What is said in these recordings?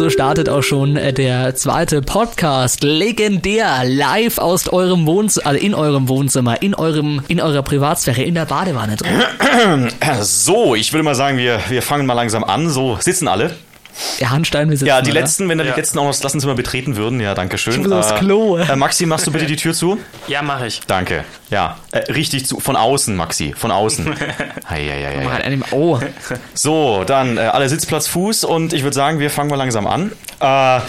so startet auch schon äh, der zweite Podcast. Legendär, live aus eurem Wohnzimmer, also in eurem Wohnzimmer, in eurem, in eurer Privatsphäre, in der Badewanne drin. So, ich würde mal sagen, wir, wir fangen mal langsam an. So, sitzen alle. Der Handstein, wir sitzen, Ja, die oder? letzten, wenn da die Ja. letzten auch noch das Klassenzimmer betreten würden. Ja, danke schön. Ich muss aufs Klo. Äh, Maxi, machst du bitte die Tür zu? Ja, mache ich. Danke. Ja, äh, richtig zu. Von außen, Maxi. Von außen. Einem, oh, So, dann äh, alle Sitzplatz, Fuß und ich würde sagen, wir fangen mal langsam an. Äh,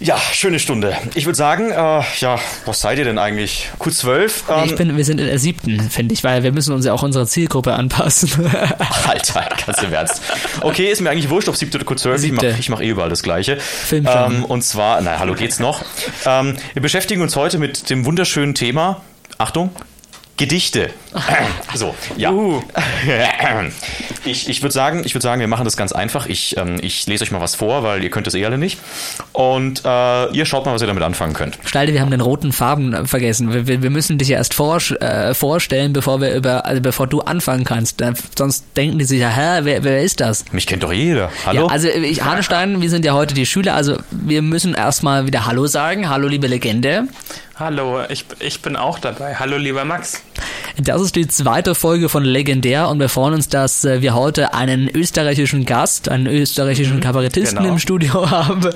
ja, schöne Stunde. Ich würde sagen, äh, ja, was seid ihr denn eigentlich? Q12? Ähm, ich bin, wir sind in der siebten, finde ich, weil wir müssen uns ja auch unserer Zielgruppe anpassen. Alter, ganz im Ernst. Okay, ist mir eigentlich wurscht, ob siebte oder Q12. Ich Siebte. mache ich mach eh überall das Gleiche. Filmfilm. Ähm, und zwar, na hallo, geht's noch? Ähm, wir beschäftigen uns heute mit dem wunderschönen Thema, Achtung, Gedichte. So, ja. Uh. Ich, ich würde sagen, ich würd sagen, wir machen das ganz einfach. Ich, ähm, ich lese euch mal was vor, weil ihr könnt es eh alle nicht. Und äh, ihr schaut mal, was ihr damit anfangen könnt. Stalte, wir haben den roten Farben äh, vergessen. Wir, wir, wir müssen dich ja erst vor, äh, vorstellen, bevor wir über, also bevor du anfangen kannst. Äh, sonst denken die sich ja, hä, wer, wer ist das? Mich kennt doch jeder. Hallo? Ja, also ich, Hanstein, wir sind ja heute die Schüler, also wir müssen erstmal wieder Hallo sagen. Hallo, liebe Legende. Hallo, ich, ich bin auch dabei. Hallo, lieber Max. Das ist die zweite Folge von Legendär und wir freuen uns, dass äh, wir heute einen österreichischen Gast, einen österreichischen Kabarettisten genau. im Studio haben.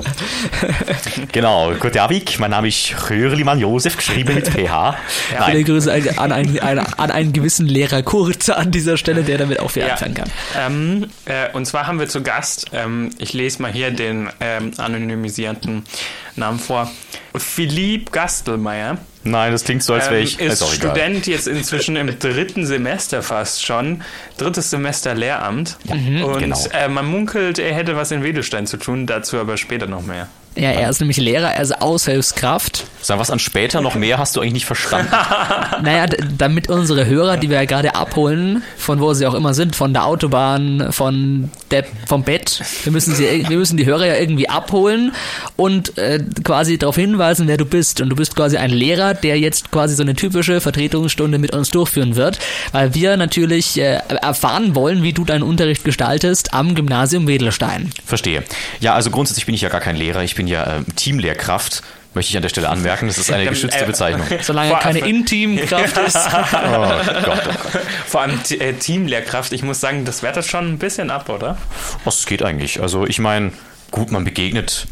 Genau, guten Abend. Mein Name ist Hörlimann Josef, geschrieben mit PH. Viele Nein, Grüße an, an, einen, an, an einen gewissen Lehrer Kurt an dieser Stelle, der damit auch viel Ja. anfangen kann. Ähm, äh, und zwar haben wir zu Gast, ähm, ich lese mal hier den ähm, anonymisierten Namen vor, Philipp Gastelmeier. nein, das klingt so, als wäre Ähm, ich. ist auch egal. Student jetzt inzwischen im dritten Semester fast schon. Drittes Semester Lehramt. und genau. äh, man munkelt, er hätte was in Wedelstein zu tun, dazu aber später noch mehr. Ja, er ist nämlich Lehrer, er ist Aushilfskraft. Sag, was an später noch mehr hast du eigentlich nicht verstanden? Naja, damit unsere Hörer, die wir ja gerade abholen, von wo sie auch immer sind, von der Autobahn, von der, vom Bett, wir müssen, sie, wir müssen die Hörer ja irgendwie abholen und äh, quasi darauf hinweisen, wer du bist. Und du bist quasi ein Lehrer, der jetzt quasi so eine typische Vertretungsstunde mit uns durchführen wird, weil wir natürlich äh, erfahren wollen, wie du deinen Unterricht gestaltest am Gymnasium Wedelstein. Verstehe. Ja, also grundsätzlich bin ich ja gar kein Lehrer, ich bin ja äh, Teamlehrkraft. Möchte ich an der Stelle anmerken, das ist eine geschützte äh, Bezeichnung. Solange Vor- keine Intimkraft ist. Oh Gott, oh Gott. Vor allem äh, Teamlehrkraft, ich muss sagen, das wertet schon ein bisschen ab, oder? Was geht eigentlich? Also ich meine, gut, man begegnet.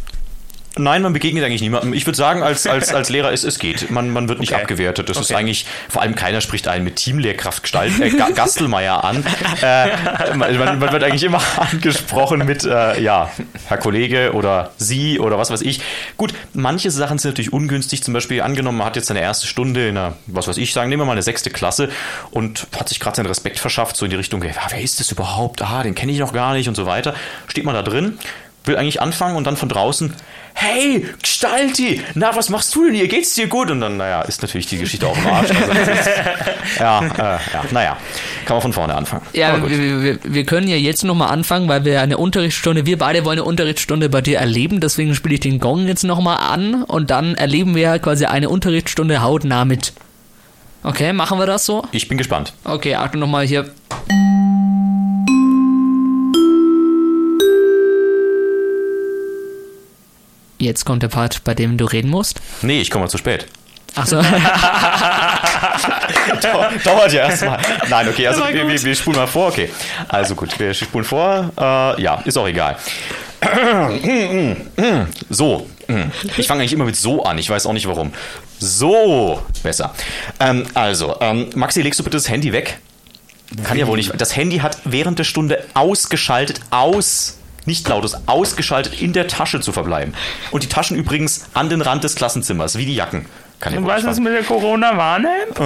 Nein, man begegnet eigentlich niemandem. Ich würde sagen, als, als, als Lehrer ist es geht. Man, man wird nicht Okay. abgewertet. Das ist Okay. eigentlich, vor allem keiner spricht einen mit Teamlehrkraft Gestalt, äh, Ga- Gastelmeier an. Äh, man, man man wird eigentlich immer angesprochen mit, äh, ja, Herr Kollege oder Sie oder was weiß ich. Gut, manche Sachen sind natürlich ungünstig. Zum Beispiel angenommen, man hat jetzt seine erste Stunde in einer, was weiß ich, sagen, nehmen wir mal eine sechste Klasse und hat sich gerade seinen Respekt verschafft, so in die Richtung, ja, wer ist das überhaupt? Ah, den kenne ich noch gar nicht und so weiter. Steht man da drin, will eigentlich anfangen und dann von draußen, hey, Gestalti, na, was machst du denn hier? Geht's dir gut? Und dann, naja, ist natürlich die Geschichte auch im Arsch. Also ist, ja, äh, ja, naja, kann man von vorne anfangen. Ja, Aber gut. wir, wir, wir können ja jetzt nochmal anfangen, weil wir eine Unterrichtsstunde, wir beide wollen eine Unterrichtsstunde bei dir erleben, deswegen spiele ich den Gong jetzt nochmal an und dann erleben wir quasi eine Unterrichtsstunde hautnah mit. Okay, machen wir das so? Ich bin gespannt. Okay, Achtung nochmal hier. Jetzt kommt der Part, bei dem du reden musst. Nee, ich komme zu spät. Achso, Dauert ja erstmal. Nein, okay, also wir, wir, wir spulen mal vor, okay. Also gut, wir spulen vor. Äh, ja, ist auch egal. So, ich fange eigentlich immer mit so an, ich weiß auch nicht warum. So, besser. Ähm, also, ähm, Maxi, legst du bitte das Handy weg? Kann ja wohl nicht. Das Handy hat während der Stunde ausgeschaltet, aus, nicht lautes, ausgeschaltet in der Tasche zu verbleiben. Und die Taschen übrigens an den Rand des Klassenzimmers, wie die Jacken. Kann Und was ist mit der Corona-Warn-App?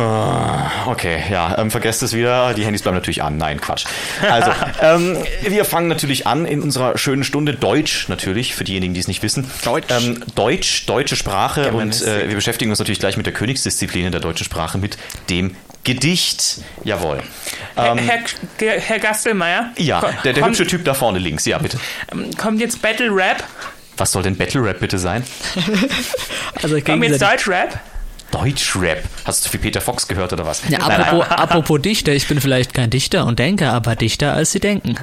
Okay, ja, ähm, vergesst es wieder. Die Handys bleiben natürlich an. Nein, Quatsch. Also, ähm, wir fangen natürlich an in unserer schönen Stunde Deutsch natürlich, für diejenigen, die es nicht wissen. Deutsch. Ähm, Deutsch, deutsche Sprache und äh, wir beschäftigen uns natürlich gleich mit der Königsdisziplin in der deutschen Sprache, mit dem Gedicht. Jawohl. Ähm, Herr, Herr, Herr Gastelmeier? ja, der, der kommt, hübsche Typ da vorne links. Ja, bitte. Kommt jetzt Battle Rap? Was soll denn Battle Rap bitte sein? also Kommt jetzt. Deutsch Rap? Deutschrap. Hast du zu viel Peter Fox gehört oder was? Ja, Nein, apropos, apropos Dichter, ich bin vielleicht kein Dichter und Denker, aber dichter als sie denken.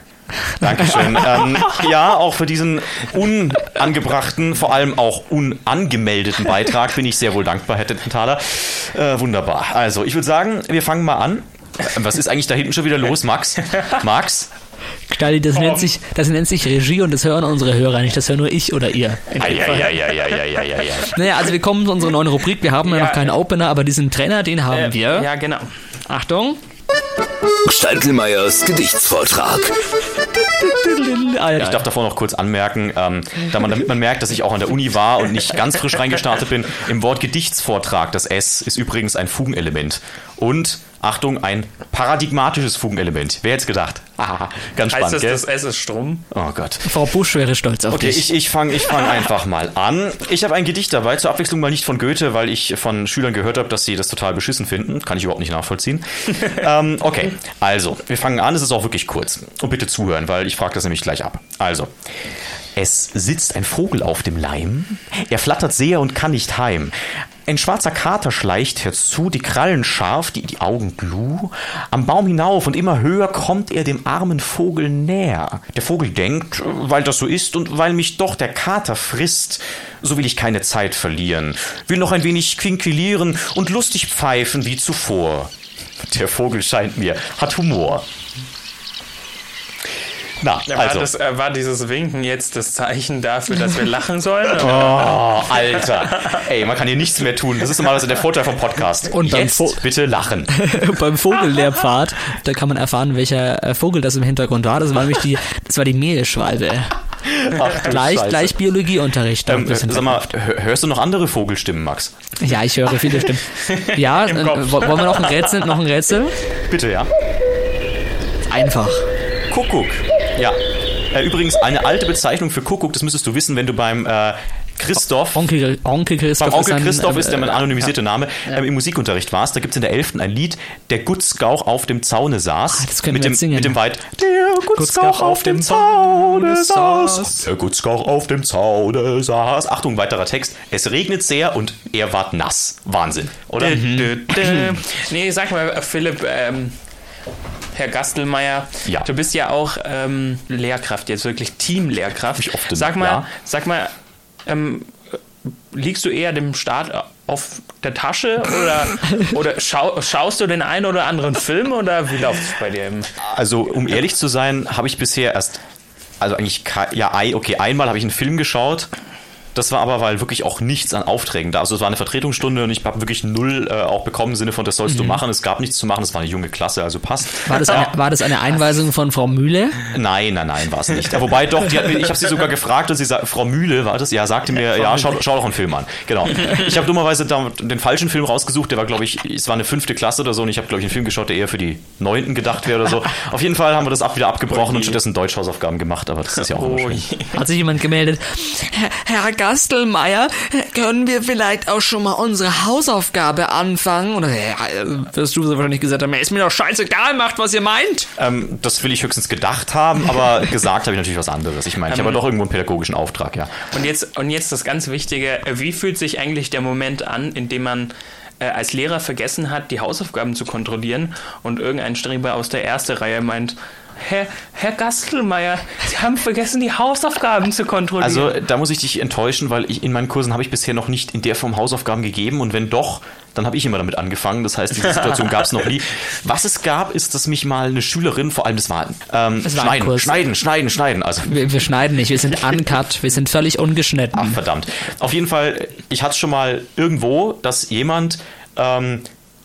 Dankeschön. ähm, ja, auch für diesen unangebrachten, vor allem auch unangemeldeten Beitrag bin ich sehr wohl dankbar, Herr Dententhaler. Äh, wunderbar. Also, ich würde sagen, wir fangen mal an. Äh, Was ist eigentlich da hinten schon wieder los, Max? Max? Stalli, das nennt, sich, das nennt sich Regie und das hören unsere Hörer nicht, das hören nur ich oder ihr. Eieieiei. Naja, also wir kommen zu unserer neuen Rubrik. Wir haben ja, Ja, noch keinen Opener, aber diesen Trainer, den haben Äh, wir. Ja, genau. Achtung. Stalkelmeiers Gedichtsvortrag. Ich darf davor noch kurz anmerken, ähm, da man, damit man merkt, dass ich auch an der Uni war und nicht ganz frisch reingestartet bin, im Wort Gedichtsvortrag, das S ist übrigens ein Fugenelement. Und, Achtung, ein paradigmatisches Fugenelement. Wer hätte es gedacht? Haha, ganz Heißt spannend, das, gell? das S ist Strom? Oh Gott. Frau Busch wäre stolz auf Okay, dich. ich, ich fange ich fang einfach mal an. Ich habe ein Gedicht dabei, zur Abwechslung mal nicht von Goethe, weil ich von Schülern gehört habe, dass sie das total beschissen finden. Kann ich überhaupt nicht nachvollziehen. ähm, okay, also, wir fangen an. Es ist auch wirklich kurz. Und bitte zuhören, weil ich frage das nämlich gleich ab. Also. Es sitzt ein Vogel auf dem Leim, er flattert sehr und kann nicht heim. Ein schwarzer Kater schleicht herzu, die Krallen scharf, die, die Augen gluh. Am Baum hinauf und immer höher kommt er dem armen Vogel näher. Der Vogel denkt, weil das so ist und weil mich doch der Kater frisst, so will ich keine Zeit verlieren, will noch ein wenig quinquilieren und lustig pfeifen wie zuvor. Der Vogel scheint mir, hat Humor. Na, Ja, also. war, das, äh, war dieses Winken jetzt das Zeichen dafür, dass wir lachen sollen? Oh, Alter. Ey, man kann hier nichts mehr tun. Das ist normalerweise der Vorteil vom Podcast. Und beim Jetzt Vo- bitte lachen. Beim Vogellehrpfad, da kann man erfahren, welcher äh, Vogel das im Hintergrund war. Das war nämlich die, das war die Mehlschwalbe. Ach, Gleich, Scheiße. gleich Biologieunterricht. Ähm, sag mal, hör- hörst du noch andere Vogelstimmen, Max? ja, ich höre viele Stimmen. Ja, äh, wollen wir noch ein Rätsel? Noch ein Rätsel? Bitte, ja. Einfach. Kuckuck. Ja. Äh, übrigens, eine alte Bezeichnung für Kuckuck, das müsstest du wissen, wenn du beim äh, Christoph Onkel, Onkel Christoph Beim Onkel ist ein, Christoph äh, ist der mein anonymisierte Name. Ähm, Im Musikunterricht war es. Da gibt es in der 11. ein Lied, der Gutzgauch auf dem Zaune saß. Ah, das können mit wir dem, jetzt singen. Mit dem Weit. Der Gutzgauch auf dem Zaune saß. Der Gutzgauch auf dem Zaune saß. Achtung, weiterer Text. Es regnet sehr und er ward nass. Wahnsinn, oder? Dö, dö, dö. nee, sag mal, äh, Philipp, ähm, Herr Gastelmeier, Ja. du bist ja auch ähm, Lehrkraft, jetzt wirklich Teamlehrkraft. Ich oft, sag mal, ja. sag mal, ähm, liegst du eher dem Staat auf der Tasche oder, oder schau, schaust du den einen oder anderen Film oder wie läuft es bei dir? Also, um ehrlich zu sein, habe ich bisher erst, also eigentlich, ja, okay, einmal habe ich einen Film geschaut. Das war aber, weil wirklich auch nichts an Aufträgen da. Also es war eine Vertretungsstunde und ich habe wirklich null äh, auch bekommen im Sinne von, das sollst du machen. Es gab nichts zu machen. Es war eine junge Klasse, also passt. War das, eine, war das eine Einweisung von Frau Mühle? Nein, nein, nein, war es nicht. Ja, wobei doch, mir, ich habe sie sogar gefragt und sie sagt, Frau Mühle war das, ja, sagte mir, ja, schau, schau doch einen Film an. Genau. Ich habe dummerweise da den falschen Film rausgesucht, der war, glaube ich, es war eine fünfte Klasse oder so und ich habe, glaube ich, einen Film geschaut, der eher für die Neunten gedacht wäre oder so. Auf jeden Fall haben wir das ab wieder abgebrochen und stattdessen Deutschhausaufgaben gemacht, aber das ist ja auch immer Oh, schön. Hat sich jemand gemeldet? Herr, Herr Gastelmeier, können wir vielleicht auch schon mal unsere Hausaufgabe anfangen? Oder ja, wirst du so wahrscheinlich gesagt haben, ist mir doch scheißegal, macht was ihr meint. Ähm, das will ich höchstens gedacht haben, aber gesagt habe ich natürlich was anderes. Ich meine, ich habe ja doch irgendwo einen pädagogischen Auftrag, ja. Und jetzt, und jetzt das ganz Wichtige, äh, wie fühlt sich eigentlich der Moment an, in dem man äh, als Lehrer vergessen hat, die Hausaufgaben zu kontrollieren und irgendein Streber aus der ersten Reihe meint, Herr, Herr Gastelmeier, Sie haben vergessen, die Hausaufgaben zu kontrollieren. Also da muss ich dich enttäuschen, weil ich in meinen Kursen habe ich bisher noch nicht in der Form Hausaufgaben gegeben und wenn doch, dann habe ich immer damit angefangen. Das heißt, diese Situation gab es noch nie. Was es gab, ist, dass mich mal eine Schülerin, vor allem das war, ähm, Es war schneiden, schneiden, schneiden, schneiden. Also Wir, wir schneiden nicht, wir sind uncut, wir sind völlig ungeschnitten. Ach, verdammt. Auf jeden Fall, ich hatte es schon mal irgendwo, dass jemand ähm,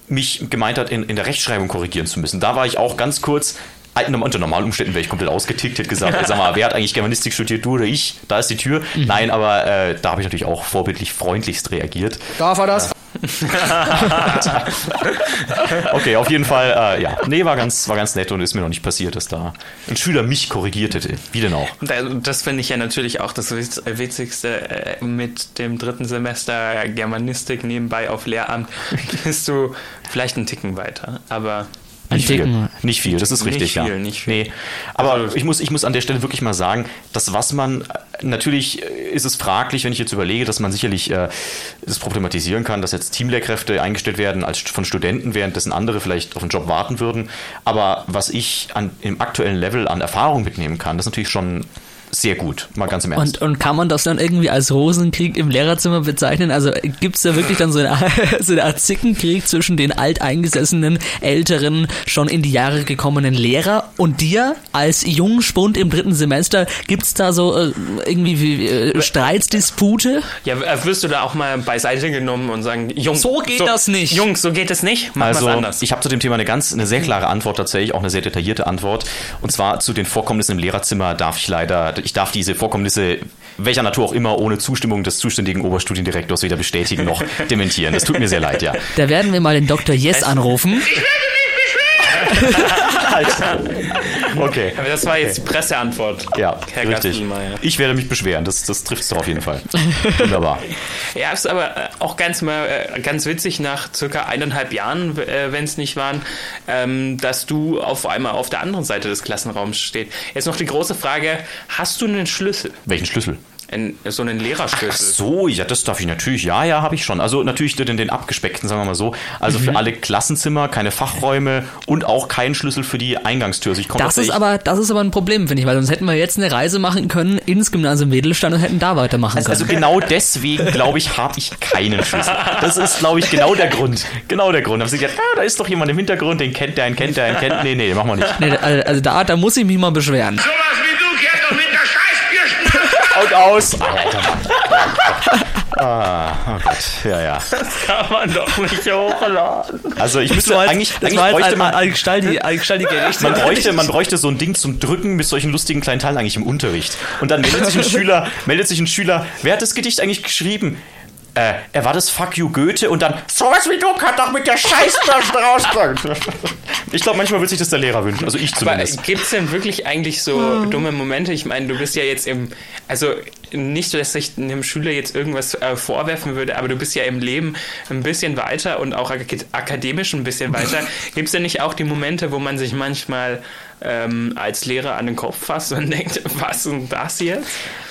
mich gemeint hat, in, in der Rechtschreibung korrigieren zu müssen. Da war ich auch ganz kurz. Unter normalen Umständen wäre ich komplett ausgetickt, hätte gesagt, ey, sag mal, wer hat eigentlich Germanistik studiert, du oder ich? Da ist die Tür. Nein, aber äh, da habe ich natürlich auch vorbildlich freundlichst reagiert. Darf er das? Okay, auf jeden Fall, äh, ja. Nee, war ganz, war ganz nett und ist mir noch nicht passiert, dass da ein Schüler mich korrigiert hätte. Wie denn auch? Da- Das finde ich ja natürlich auch das Witz- Witzigste äh, mit dem dritten Semester Germanistik nebenbei auf Lehramt. Bist du vielleicht einen Ticken weiter, aber Nicht viel. Nicht viel, das ist Nicht richtig, viel, ja. nicht viel. Nee. Aber Also- ich, muss, ich muss an der Stelle wirklich mal sagen, dass was man natürlich ist es fraglich, wenn ich jetzt überlege, dass man sicherlich äh, das problematisieren kann, dass jetzt Teamlehrkräfte eingestellt werden als von Studenten, währenddessen andere vielleicht auf den Job warten würden. Aber was ich an, im aktuellen Level an Erfahrung mitnehmen kann, das ist natürlich schon sehr gut, mal ganz im Ernst. Und, und kann man das dann irgendwie als Rosenkrieg im Lehrerzimmer bezeichnen? Also gibt es da wirklich dann so eine, so eine Art Zickenkrieg zwischen den alteingesessenen, älteren, schon in die Jahre gekommenen Lehrer und dir als Jungspund im dritten Semester? Gibt es da so äh, irgendwie wie, äh, Streitsdispute? Ja, äh, wirst du da auch mal beiseite genommen und sagen, Jungs, So geht das nicht. Jungs, so geht das nicht. Mach Also, anders. ich habe zu dem Thema eine ganz, eine sehr klare Antwort tatsächlich, auch eine sehr detaillierte Antwort. Und zwar zu den Vorkommnissen im Lehrerzimmer darf ich leider, ich darf diese Vorkommnisse, welcher Natur auch immer, ohne Zustimmung des zuständigen Oberstudiendirektors weder bestätigen noch dementieren. Das tut mir sehr leid, ja. Da werden wir mal den Dr. Yes anrufen. Okay. Aber das war jetzt die Presseantwort. Ja, Herr richtig. Ich werde mich beschweren, das, das trifft es doch auf jeden Fall. Wunderbar. Ja, ist aber äh, auch ganz mal äh, ganz witzig nach circa eineinhalb Jahren, äh, wenn es nicht waren, ähm, dass du auf einmal auf der anderen Seite des Klassenraums stehst. Jetzt noch die große Frage: Hast du einen Schlüssel? Welchen Schlüssel? Ein, so einen Ach Lehrerschlüssel? so, ja, das darf ich natürlich. Ja, ja, habe ich schon. Also natürlich den, den abgespeckten, sagen wir mal so. Also Mhm. für alle Klassenzimmer, keine Fachräume und auch keinen Schlüssel für die Eingangstür. Also ich komme Das ist aber, das ist aber ein Problem, finde ich, weil sonst hätten wir jetzt eine Reise machen können ins Gymnasium Wedelstein und hätten da weitermachen können. Also genau deswegen, glaube ich, habe ich keinen Schlüssel. Das ist, glaube ich, genau der Grund. Genau der Grund. Da haben sie gesagt, ah, da ist doch jemand im Hintergrund, den kennt der, einen kennt der, einen kennt. Nee, nee, den machen wir nicht. Nee, also also da, da muss ich mich mal beschweren. Sowas wie du kehrt doch mit der Und aus. Alter, Mann. Ah, oh Gott. Ja, ja. Kann man doch nicht hochladen. Also ich müsste eigentlich, eigentlich bräuchte man, man bräuchte, man bräuchte so ein Ding zum Drücken mit solchen lustigen kleinen Teilen eigentlich im Unterricht. Und dann meldet sich ein Schüler, meldet sich ein Schüler, wer hat das Gedicht eigentlich geschrieben? Äh, er war das Fuck you Goethe und dann sowas wie du kann doch mit der Scheißbürste rauskommen. Ich glaube, manchmal wird sich das der Lehrer wünschen, also ich Aber zumindest. gibt es denn wirklich eigentlich so dumme Momente? Ich meine, du bist ja jetzt im, also nicht, dass ich einem Schüler jetzt irgendwas äh, vorwerfen würde, aber du bist ja im Leben ein bisschen weiter und auch ak akademisch ein bisschen weiter. Gibt es denn nicht auch die Momente, wo man sich manchmal ähm, als Lehrer an den Kopf fasst und denkt, was ist das jetzt?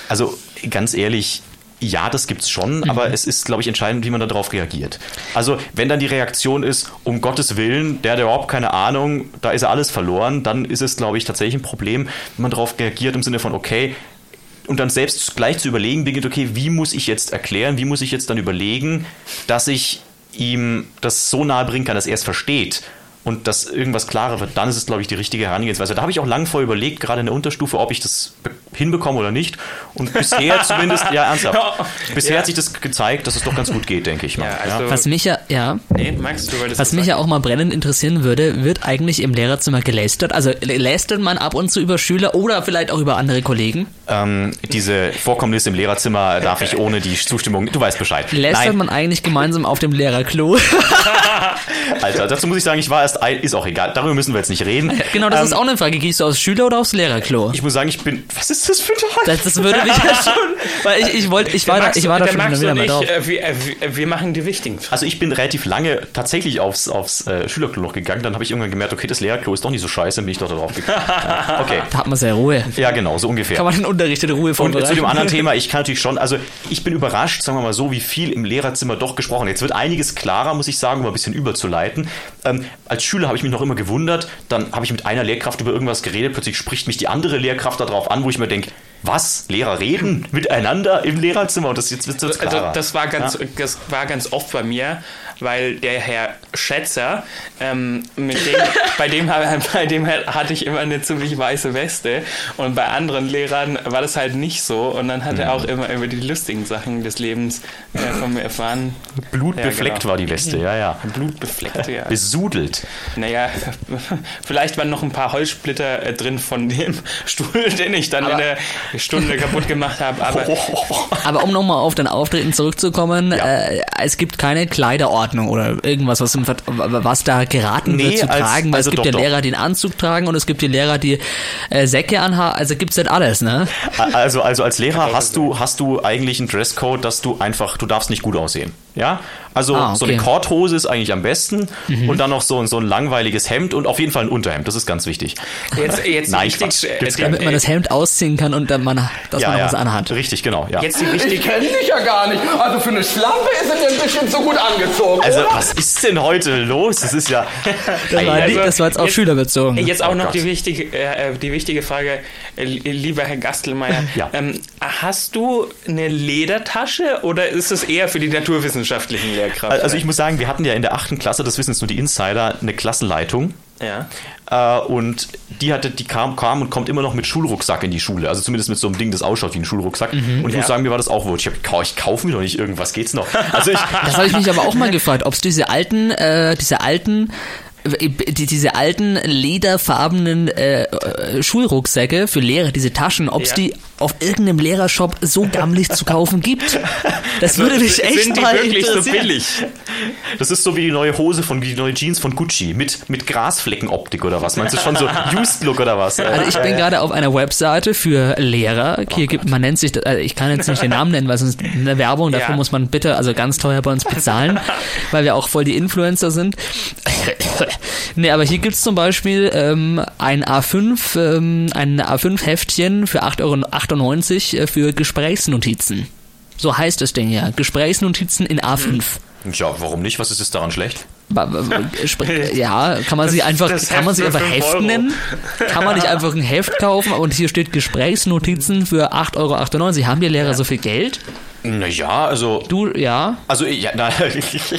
Also ganz ehrlich, ja, das gibt's schon, aber es ist, glaube ich, entscheidend, wie man darauf reagiert. Also, wenn dann die Reaktion ist, um Gottes Willen, der hat überhaupt keine Ahnung, da ist alles verloren, dann ist es, glaube ich, tatsächlich ein Problem, wenn man darauf reagiert im Sinne von, okay, und dann selbst gleich zu überlegen beginnt, okay, wie muss ich jetzt erklären, wie muss ich jetzt dann überlegen, dass ich ihm das so nahe bringen kann, dass er es versteht und dass irgendwas klarer wird, dann ist es, glaube ich, die richtige Herangehensweise. Da habe ich auch lang vorher überlegt, gerade in der Unterstufe, ob ich das be- hinbekomme oder nicht. Und bisher zumindest, ja, ernsthaft, bisher Ja. hat sich das gezeigt, dass es doch ganz gut geht, denke ich mal. Ja, also- Was mich ja, ja, Nee, Max, du wolltest was was mich ja auch mal brennend interessieren würde, wird eigentlich im Lehrerzimmer gelästert? Also lä- lästert man ab und zu über Schüler oder vielleicht auch über andere Kollegen? Ähm, diese Vorkommnisse im Lehrerzimmer darf ich ohne die Zustimmung, du weißt Bescheid. Lästert Nein, man eigentlich gemeinsam auf dem Lehrerklo? Alter, dazu muss ich sagen, ich war erst ein, ist auch egal, darüber müssen wir jetzt nicht reden. genau, das Ähm, ist auch eine Frage. Gehst du aufs Schüler- oder aufs Lehrerklo? Ich muss sagen, ich bin, was ist das für ein Teil? Das, das würde mich ja schon, weil ich, ich wollte, ich war da, Max, ich war da der schon wieder und mal drauf. äh, wir, äh, wir- wir machen die wichtigen Fragen. Also ich bin relativ lange tatsächlich aufs, aufs äh, Schülerklo noch gegangen, dann habe ich irgendwann gemerkt, okay, das Lehrerklo ist doch nicht so scheiße, dann bin ich doch da drauf gegangen. Okay. Da hat man sehr Ruhe. Ja, genau, so ungefähr. Kann man den Unterricht in Ruhe Und vorbereiten. zu dem anderen Thema, ich kann natürlich schon, also ich bin überrascht, sagen wir mal so, wie viel im Lehrerzimmer doch gesprochen. Jetzt wird einiges klarer, muss ich sagen, um ein bisschen überzuleiten. Ähm, als Schüler habe ich mich noch immer gewundert, dann habe ich mit einer Lehrkraft über irgendwas geredet, plötzlich spricht mich die andere Lehrkraft darauf an, wo ich mir denke, was? Lehrer reden miteinander im Lehrerzimmer? Und das jetzt wird Also, klarer. das war ganz, Ja. das war ganz oft bei mir, weil der Herr Schätzer, ähm, mit dem, bei, dem, bei dem hatte ich immer eine ziemlich weiße Weste und bei anderen Lehrern war das halt nicht so und dann hat Mhm. er auch immer über die lustigen Sachen des Lebens äh, von mir erfahren. Blutbefleckt Ja, genau. war die Weste, ja, ja. Blutbefleckt, ja. Besudelt. Naja, vielleicht waren noch ein paar Holzsplitter äh, drin von dem Stuhl, den ich dann in der Stunde kaputt gemacht habe, aber Aber um nochmal auf dein Auftreten zurückzukommen, äh, es gibt keine Kleiderordnung oder irgendwas, was, im, was da geraten Nee, wird zu als- tragen, weil also es gibt doch, ja doch. Lehrer, die einen Anzug tragen und es gibt die Lehrer, die äh, Säcke anhaben, also gibt's nicht alles, ne? Also, also als Lehrer hast du, hast du eigentlich einen Dresscode, dass du einfach, du darfst nicht gut aussehen. Ja, also Ah, so eine okay. Mhm. Korthose ist eigentlich am besten und dann noch so, ein- so ein langweiliges Hemd und auf jeden Fall ein Unterhemd. Das ist ganz wichtig. Jetzt, jetzt Nein, äh, die- gar Damit man das Hemd ausziehen kann und dann man, dass man noch was anhat. Richtig, genau. Ja. Jetzt die Ich wichtige kenne dich ja gar nicht. Also für eine Schlampe ist er dir bestimmt so gut angezogen. Also, oder? was ist denn heute los? Das ist ja. Das war, ei, das war jetzt auf jetzt- Schüler bezogen. Jetzt auch Oh noch die wichtige, äh, die wichtige Frage, äh, lieber Herr Gastelmeier. Ja. ähm, hast du eine Ledertasche oder ist es eher für die naturwissenschaftlichen Lehrkräfte? Also ich muss sagen, wir hatten ja in der achten Klasse, das wissen jetzt nur die Insider, eine Klassenleitung. ja. Äh, und die hatte, die kam, kam und kommt immer noch mit Schulrucksack in die Schule. Also zumindest mit so einem Ding, das ausschaut wie ein Schulrucksack. Und ich Ja. muss sagen, mir war das auch wurscht. Ich, hab, gekau- ich kaufe mir doch nicht irgendwas, geht's noch. Also ich, Das habe ich mich aber auch mal gefragt, ob es diese alten, äh, diese alten, die, diese alten lederfarbenen äh, Schulrucksäcke für Lehrer, diese Taschen, ob es Ja. die auf irgendeinem Lehrershop so gammelig zu kaufen gibt. Das würde mich echt Sind die mal wirklich so interessieren. billig? das ist so wie die neue Hose von, die neue Jeans von Gucci mit, mit Grasfleckenoptik oder was. Meinst du schon so Used Look oder was? Also ich bin gerade auf einer Webseite für Lehrer. Hier gibt, man nennt sich, also ich kann jetzt nicht den Namen nennen, weil sonst eine Werbung, dafür Ja. muss man bitte, also ganz teuer bei uns bezahlen, weil wir auch voll die Influencer sind. nee, aber hier gibt's zum Beispiel ähm, ein A5, ähm, ein A5-Heftchen für 8,98 Euro äh, für Gesprächsnotizen. So heißt das Ding ja. Gesprächsnotizen in A5. Ja, warum nicht? Was ist jetzt daran schlecht? Ja, kann man sie einfach, das kann man sie Heft einfach Heft Euro. nennen? Kann man nicht einfach ein Heft kaufen und hier steht Gesprächsnotizen für 8,98 Euro. Haben die Lehrer so viel Geld? Naja, also. Du, ja. Also, ja, na,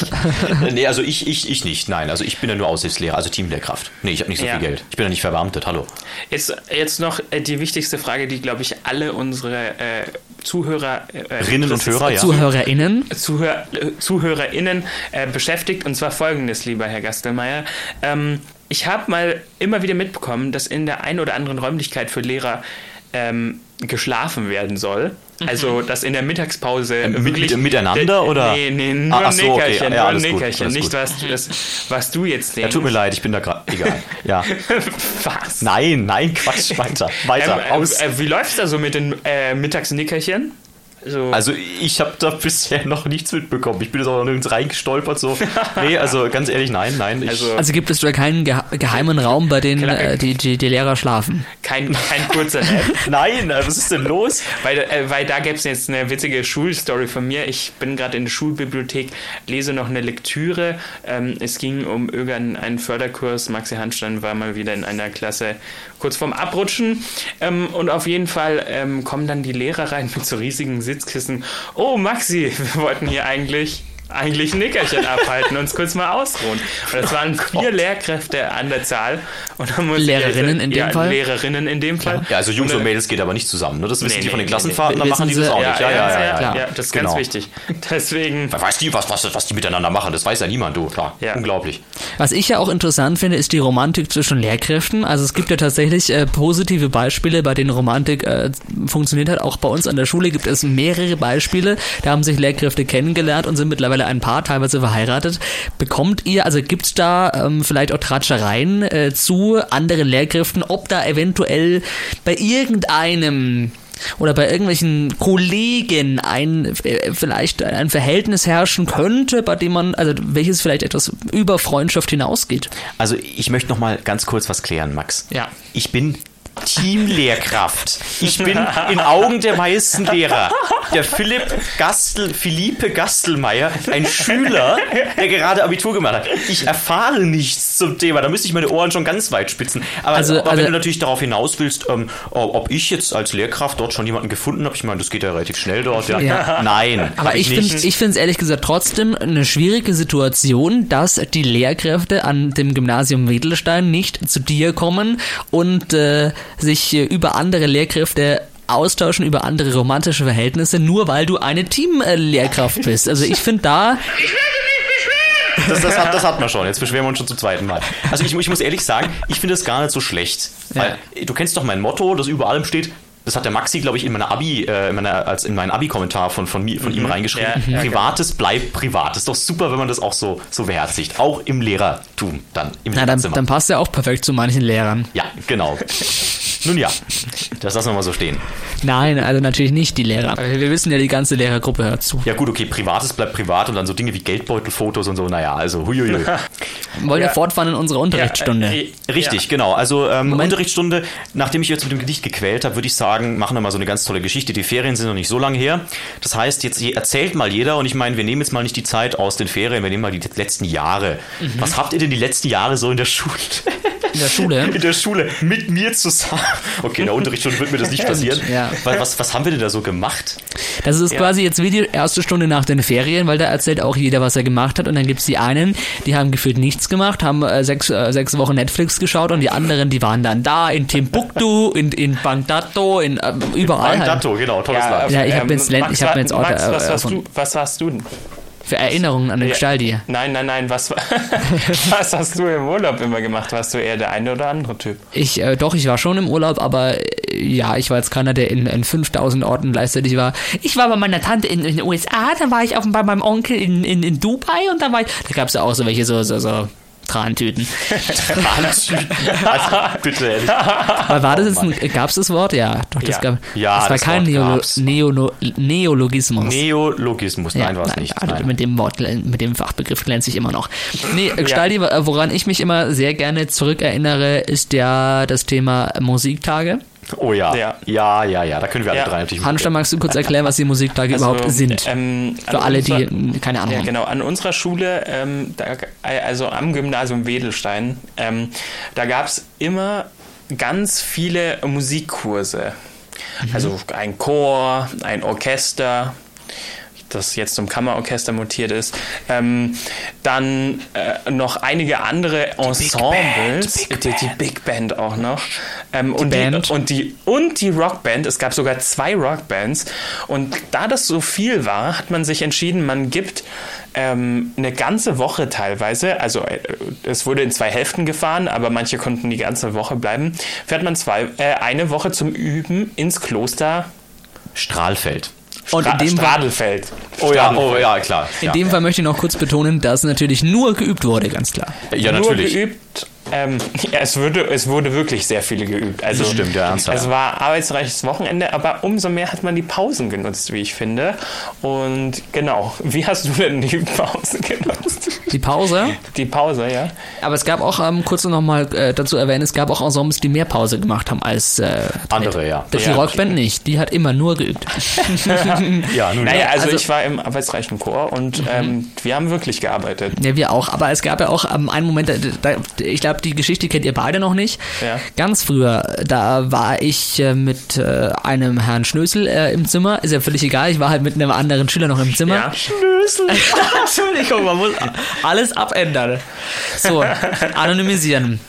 nee, also ich, ich, ich nicht. Nein, also ich bin ja nur Aushilfslehrer, also Teamlehrkraft. Nee, ich habe nicht so Ja. viel Geld. Ich bin ja nicht verbeamtet, hallo. Jetzt, jetzt noch äh, die wichtigste Frage, die, glaube ich, alle unsere äh, Zuhörer, äh, Rinnen und Hörer, ja. ZuhörerInnen. Zuhör, äh, ZuhörerInnen äh, beschäftigt. Und zwar folgendes, lieber Herr Gastelmeier. Ähm, ich habe mal immer wieder mitbekommen, dass in der einen oder anderen Räumlichkeit für Lehrer ähm, geschlafen werden soll. Also, dass in der Mittagspause Ähm, wirklich- mit- miteinander, oder? Nee, nee, nur Ah, ach so, okay. Nickerchen, Ja, nur gut, Nickerchen. alles Nicht, gut. was, das, was du jetzt Ja, denkst. tut mir leid, ich bin da gerade. Egal. Ja. Was? Nein, nein, Quatsch, weiter. Weiter. Ähm, aus. äh, wie läuft's da so mit den äh, Mittagsnickerchen? So. Also ich habe da bisher noch nichts mitbekommen. Ich bin jetzt auch noch nirgends reingestolpert. So. Nee, also ganz ehrlich, nein, nein. Ich, Also- Also gibt es da keinen geha geheimen Raum, bei dem äh, die, die, die Lehrer schlafen? kein, kein kurzer Nap. nein, äh, was ist denn los? Weil, äh, weil da gäbe es jetzt eine witzige Schulstory von mir. Ich bin gerade in der Schulbibliothek, lese noch eine Lektüre. Ähm, es ging um irgendeinen Förderkurs. Maxi Hanstein war mal wieder in einer Klasse kurz vorm Abrutschen. Ähm, und auf jeden Fall ähm, kommen dann die Lehrer rein mit so riesigen Sitzkissen. Oh, Maxi, wir wollten hier eigentlich eigentlich ein Nickerchen abhalten, uns kurz mal ausruhen. Und das waren vier Lehrkräfte an der Zahl. Und dann musste ich- Lehrerinnen in dem ja, Fall? Lehrerinnen in dem Fall. Ja, also Jungs und äh, Mädels geht aber nicht zusammen. Ne? Das wissen Nee, die von den nee, Klassenfahrten, nee, dann machen die das auch sie- nicht. Ja, ja, ja. ja, ja, ja. das ist Genau. ganz wichtig. Deswegen. Wer weiß die, was, was, was die miteinander machen, das weiß ja niemand, du. Klar, Ja. unglaublich. Was ich ja auch interessant finde, ist die Romantik zwischen Lehrkräften. Also es gibt ja tatsächlich äh, positive Beispiele, bei denen Romantik äh, funktioniert hat. Auch bei uns an der Schule gibt es mehrere Beispiele. Da haben sich Lehrkräfte kennengelernt und sind mittlerweile ein Paar, teilweise verheiratet. Bekommt ihr, also gibt es da ähm, vielleicht auch Tratschereien äh, zu anderen Lehrkräften, ob da eventuell bei irgendeinem oder bei irgendwelchen Kollegen ein äh, vielleicht ein Verhältnis herrschen könnte, bei dem man, also welches vielleicht etwas über Freundschaft hinausgeht. Also ich möchte noch mal ganz kurz was klären, Max. Ja. Ich bin Teamlehrkraft. Ich bin in Augen der meisten Lehrer der Philipp Gastel, Philippe Gastelmeier, ein Schüler, der gerade Abitur gemacht hat. Ich erfahre nichts zum Thema. Da müsste ich meine Ohren schon ganz weit spitzen. Aber, Also- aber also- wenn du natürlich darauf hinaus willst, ähm, ob ich jetzt als Lehrkraft dort schon jemanden gefunden habe, ich meine, das geht ja relativ schnell dort. Ja. Ja. Nein, Aber ich ich finde es ehrlich gesagt trotzdem eine schwierige Situation, dass die Lehrkräfte an dem Gymnasium Wedelstein nicht zu dir kommen und äh, sich äh, über andere Lehrkräfte austauschen über andere romantische Verhältnisse, nur weil du eine Teamlehrkraft bist. Also ich finde da, Das, das, hat, das hat man schon. Jetzt beschweren wir uns schon zum zweiten Mal. Also ich, ich muss ehrlich sagen, ich finde das gar nicht so schlecht. Weil du kennst doch mein Motto, das über allem steht. Das hat der Maxi, glaube ich, in meiner Abi, äh, in meiner, als in meinen Abi-Kommentar von, von, mir, von ihm reingeschrieben. Ja, ja, Privates bleibt privat. Ist doch super, wenn man das auch so, so beherzigt. Auch im Lehrertum dann, im na dann, dann passt er auch perfekt zu manchen Lehrern. Ja, genau. Nun ja. Das lassen wir mal so stehen. Nein, also natürlich nicht die Lehrer. Wir wissen ja, die ganze Lehrergruppe hört zu. Ja gut, okay, Privates bleibt privat und dann so Dinge wie Geldbeutelfotos und so, naja, also huiuiui. Wollen wir fortfahren in unserer Unterrichtsstunde? Äh, Richtig, genau. Also ähm. Unterrichtsstunde, nachdem ich jetzt mit dem Gedicht gequält habe, würde ich sagen, machen wir mal so eine ganz tolle Geschichte. Die Ferien sind noch nicht so lange her. Das heißt, jetzt je- erzählt mal jeder und ich meine, wir nehmen jetzt mal nicht die Zeit aus den Ferien, wir nehmen mal die letzten Jahre. Mhm. Was habt ihr denn die letzten Jahre so in der Schule? In der Schule? In der Schule mit mir zusammen. Okay, in der Unterrichtsstunde wird mir das nicht passieren. Ja. Was, was, was haben wir denn da so gemacht? Das ist quasi jetzt wie die erste Stunde nach den Ferien, weil da erzählt auch jeder, was er gemacht hat. Und dann gibt's die einen, die haben gefühlt nichts gemacht, haben äh, sechs, äh, sechs Wochen Netflix geschaut und die anderen, die waren dann da in Timbuktu, in, in Bagdado, in äh, überall. Ein Halt. Dato, genau, tolles Land. Ja, ich hab jetzt Len- Max, ich hab mir jetzt Orte, Max, was, äh, warst von- du, was warst du denn? Für Erinnerungen an den Ja. Gestalti. Nein, nein, nein, was, wa- was hast du im Urlaub immer gemacht? Warst du eher der eine oder andere Typ? Ich, äh, doch, ich war schon im Urlaub, aber äh, ja, ich war jetzt keiner, der in, in 5000 Orten gleichzeitig war. Ich war bei meiner Tante in, in den USA, dann war ich auch bei meinem Onkel in, in, in Dubai und dann war ich, da gab's ja auch so welche so, so, so Trantüten. also, bitte, ehrlich. War das jetzt ein, gab's das Wort? Ja, doch, das Ja. gab, Ja, das war das kein Neolo. Neolo, Neologismus. Neologismus, nein, war es nicht. also Nein. Mit dem Wort, mit dem Fachbegriff glänze ich immer noch. Nee, Gestalti, woran ich mich immer sehr gerne zurückerinnere, ist ja das Thema Musiktage. Oh ja. Ja. ja, ja, ja, da können wir alle Ja. drei natürlich Hanstein, magst du kurz erklären, was die Musiktage überhaupt sind? ähm, an Für alle, die unserer- mh, keine Ahnung Ja, haben. genau. An unserer Schule, ähm, da, also am Gymnasium Wedelstein, ähm, da gab es immer ganz viele Musikkurse. Mhm. Also ein Chor, ein Orchester, das jetzt zum Kammerorchester mutiert ist. Ähm, dann äh, noch einige andere Ensembles. die, die Big Band auch noch. Ähm, und, Band. Die, und, die, und die Rockband. Es gab sogar zwei Rockbands. Und da das so viel war, hat man sich entschieden, man gibt ähm, eine ganze Woche teilweise, also äh, es wurde in zwei Hälften gefahren, aber manche konnten die ganze Woche bleiben, fährt man zwei, äh, eine Woche zum Üben ins Kloster Strahlfeld. Und in Stra dem, Fall, Stradelfeld. Oh ja, oh ja, klar. in ja. dem Fall möchte ich noch kurz betonen, dass natürlich nur geübt wurde, ganz klar. ja, Nur natürlich. geübt. Ähm, ja, es, wurde, es wurde wirklich sehr viele geübt. Also, Das stimmt, ja, ernsthaft. Es war arbeitsreiches Wochenende, aber umso mehr hat man die Pausen genutzt, wie ich finde. Und genau, wie hast du denn die Pause genutzt? Die Pause. Die Pause, ja. Aber es gab auch, ähm, kurz noch mal äh, dazu erwähnen, es gab auch Ensembles, die mehr Pause gemacht haben als äh, Andere, ja. die Ja. Rockband nicht. Die hat immer nur geübt. Ja, nun Naja, ja. also, also- ich war im arbeitsreichen Chor und ähm, wir haben wirklich gearbeitet. Ja, wir auch. Aber es gab ja auch ähm, einen Moment, da, da, ich glaube, die Geschichte kennt ihr beide noch nicht. Ja. Ganz früher, da war ich äh, mit äh, einem Herrn Schnösel äh, im Zimmer. Ist ja völlig egal. Ich war halt mit einem anderen Schüler noch im Zimmer. Ja. Entschuldigung, man muss alles abändern. So, anonymisieren.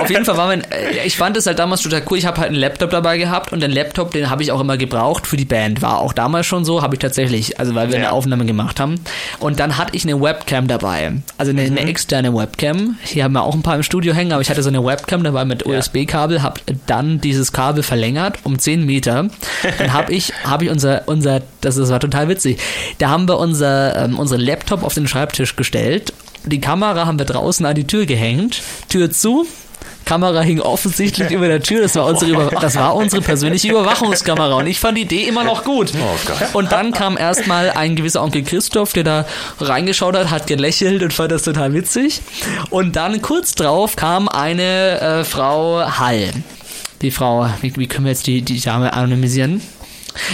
Auf jeden Fall war mein, äh, ich fand es halt damals total cool. Ich habe halt einen Laptop dabei gehabt und den Laptop, den habe ich auch immer gebraucht für die Band. War auch damals schon so, habe ich tatsächlich, also weil wir Ja. eine Aufnahme gemacht haben. Und dann hatte ich eine Webcam dabei. Also eine, eine externe Webcam. Hier haben wir auch ein paar im Studio hängen, aber ich hatte so eine Webcam dabei mit USB-Kabel, habe dann dieses Kabel verlängert um 10 Meter. Dann habe ich, habe ich unser, unser, das, das war total witzig. Da haben wir unser, ähm, unseren Laptop auf den Schreibtisch gestellt. Die Kamera haben wir draußen an die Tür gehängt. Tür zu. Kamera hing offensichtlich über der Tür. Das war unsere, Über das war unsere persönliche Überwachungskamera. Und ich fand die Idee immer noch gut. Und dann kam erstmal ein gewisser Onkel Christoph, der da reingeschaut hat, hat gelächelt und fand das total witzig. Und dann kurz drauf kam eine äh, Frau Hall. Die Frau, wie, wie können wir jetzt die, die Dame anonymisieren?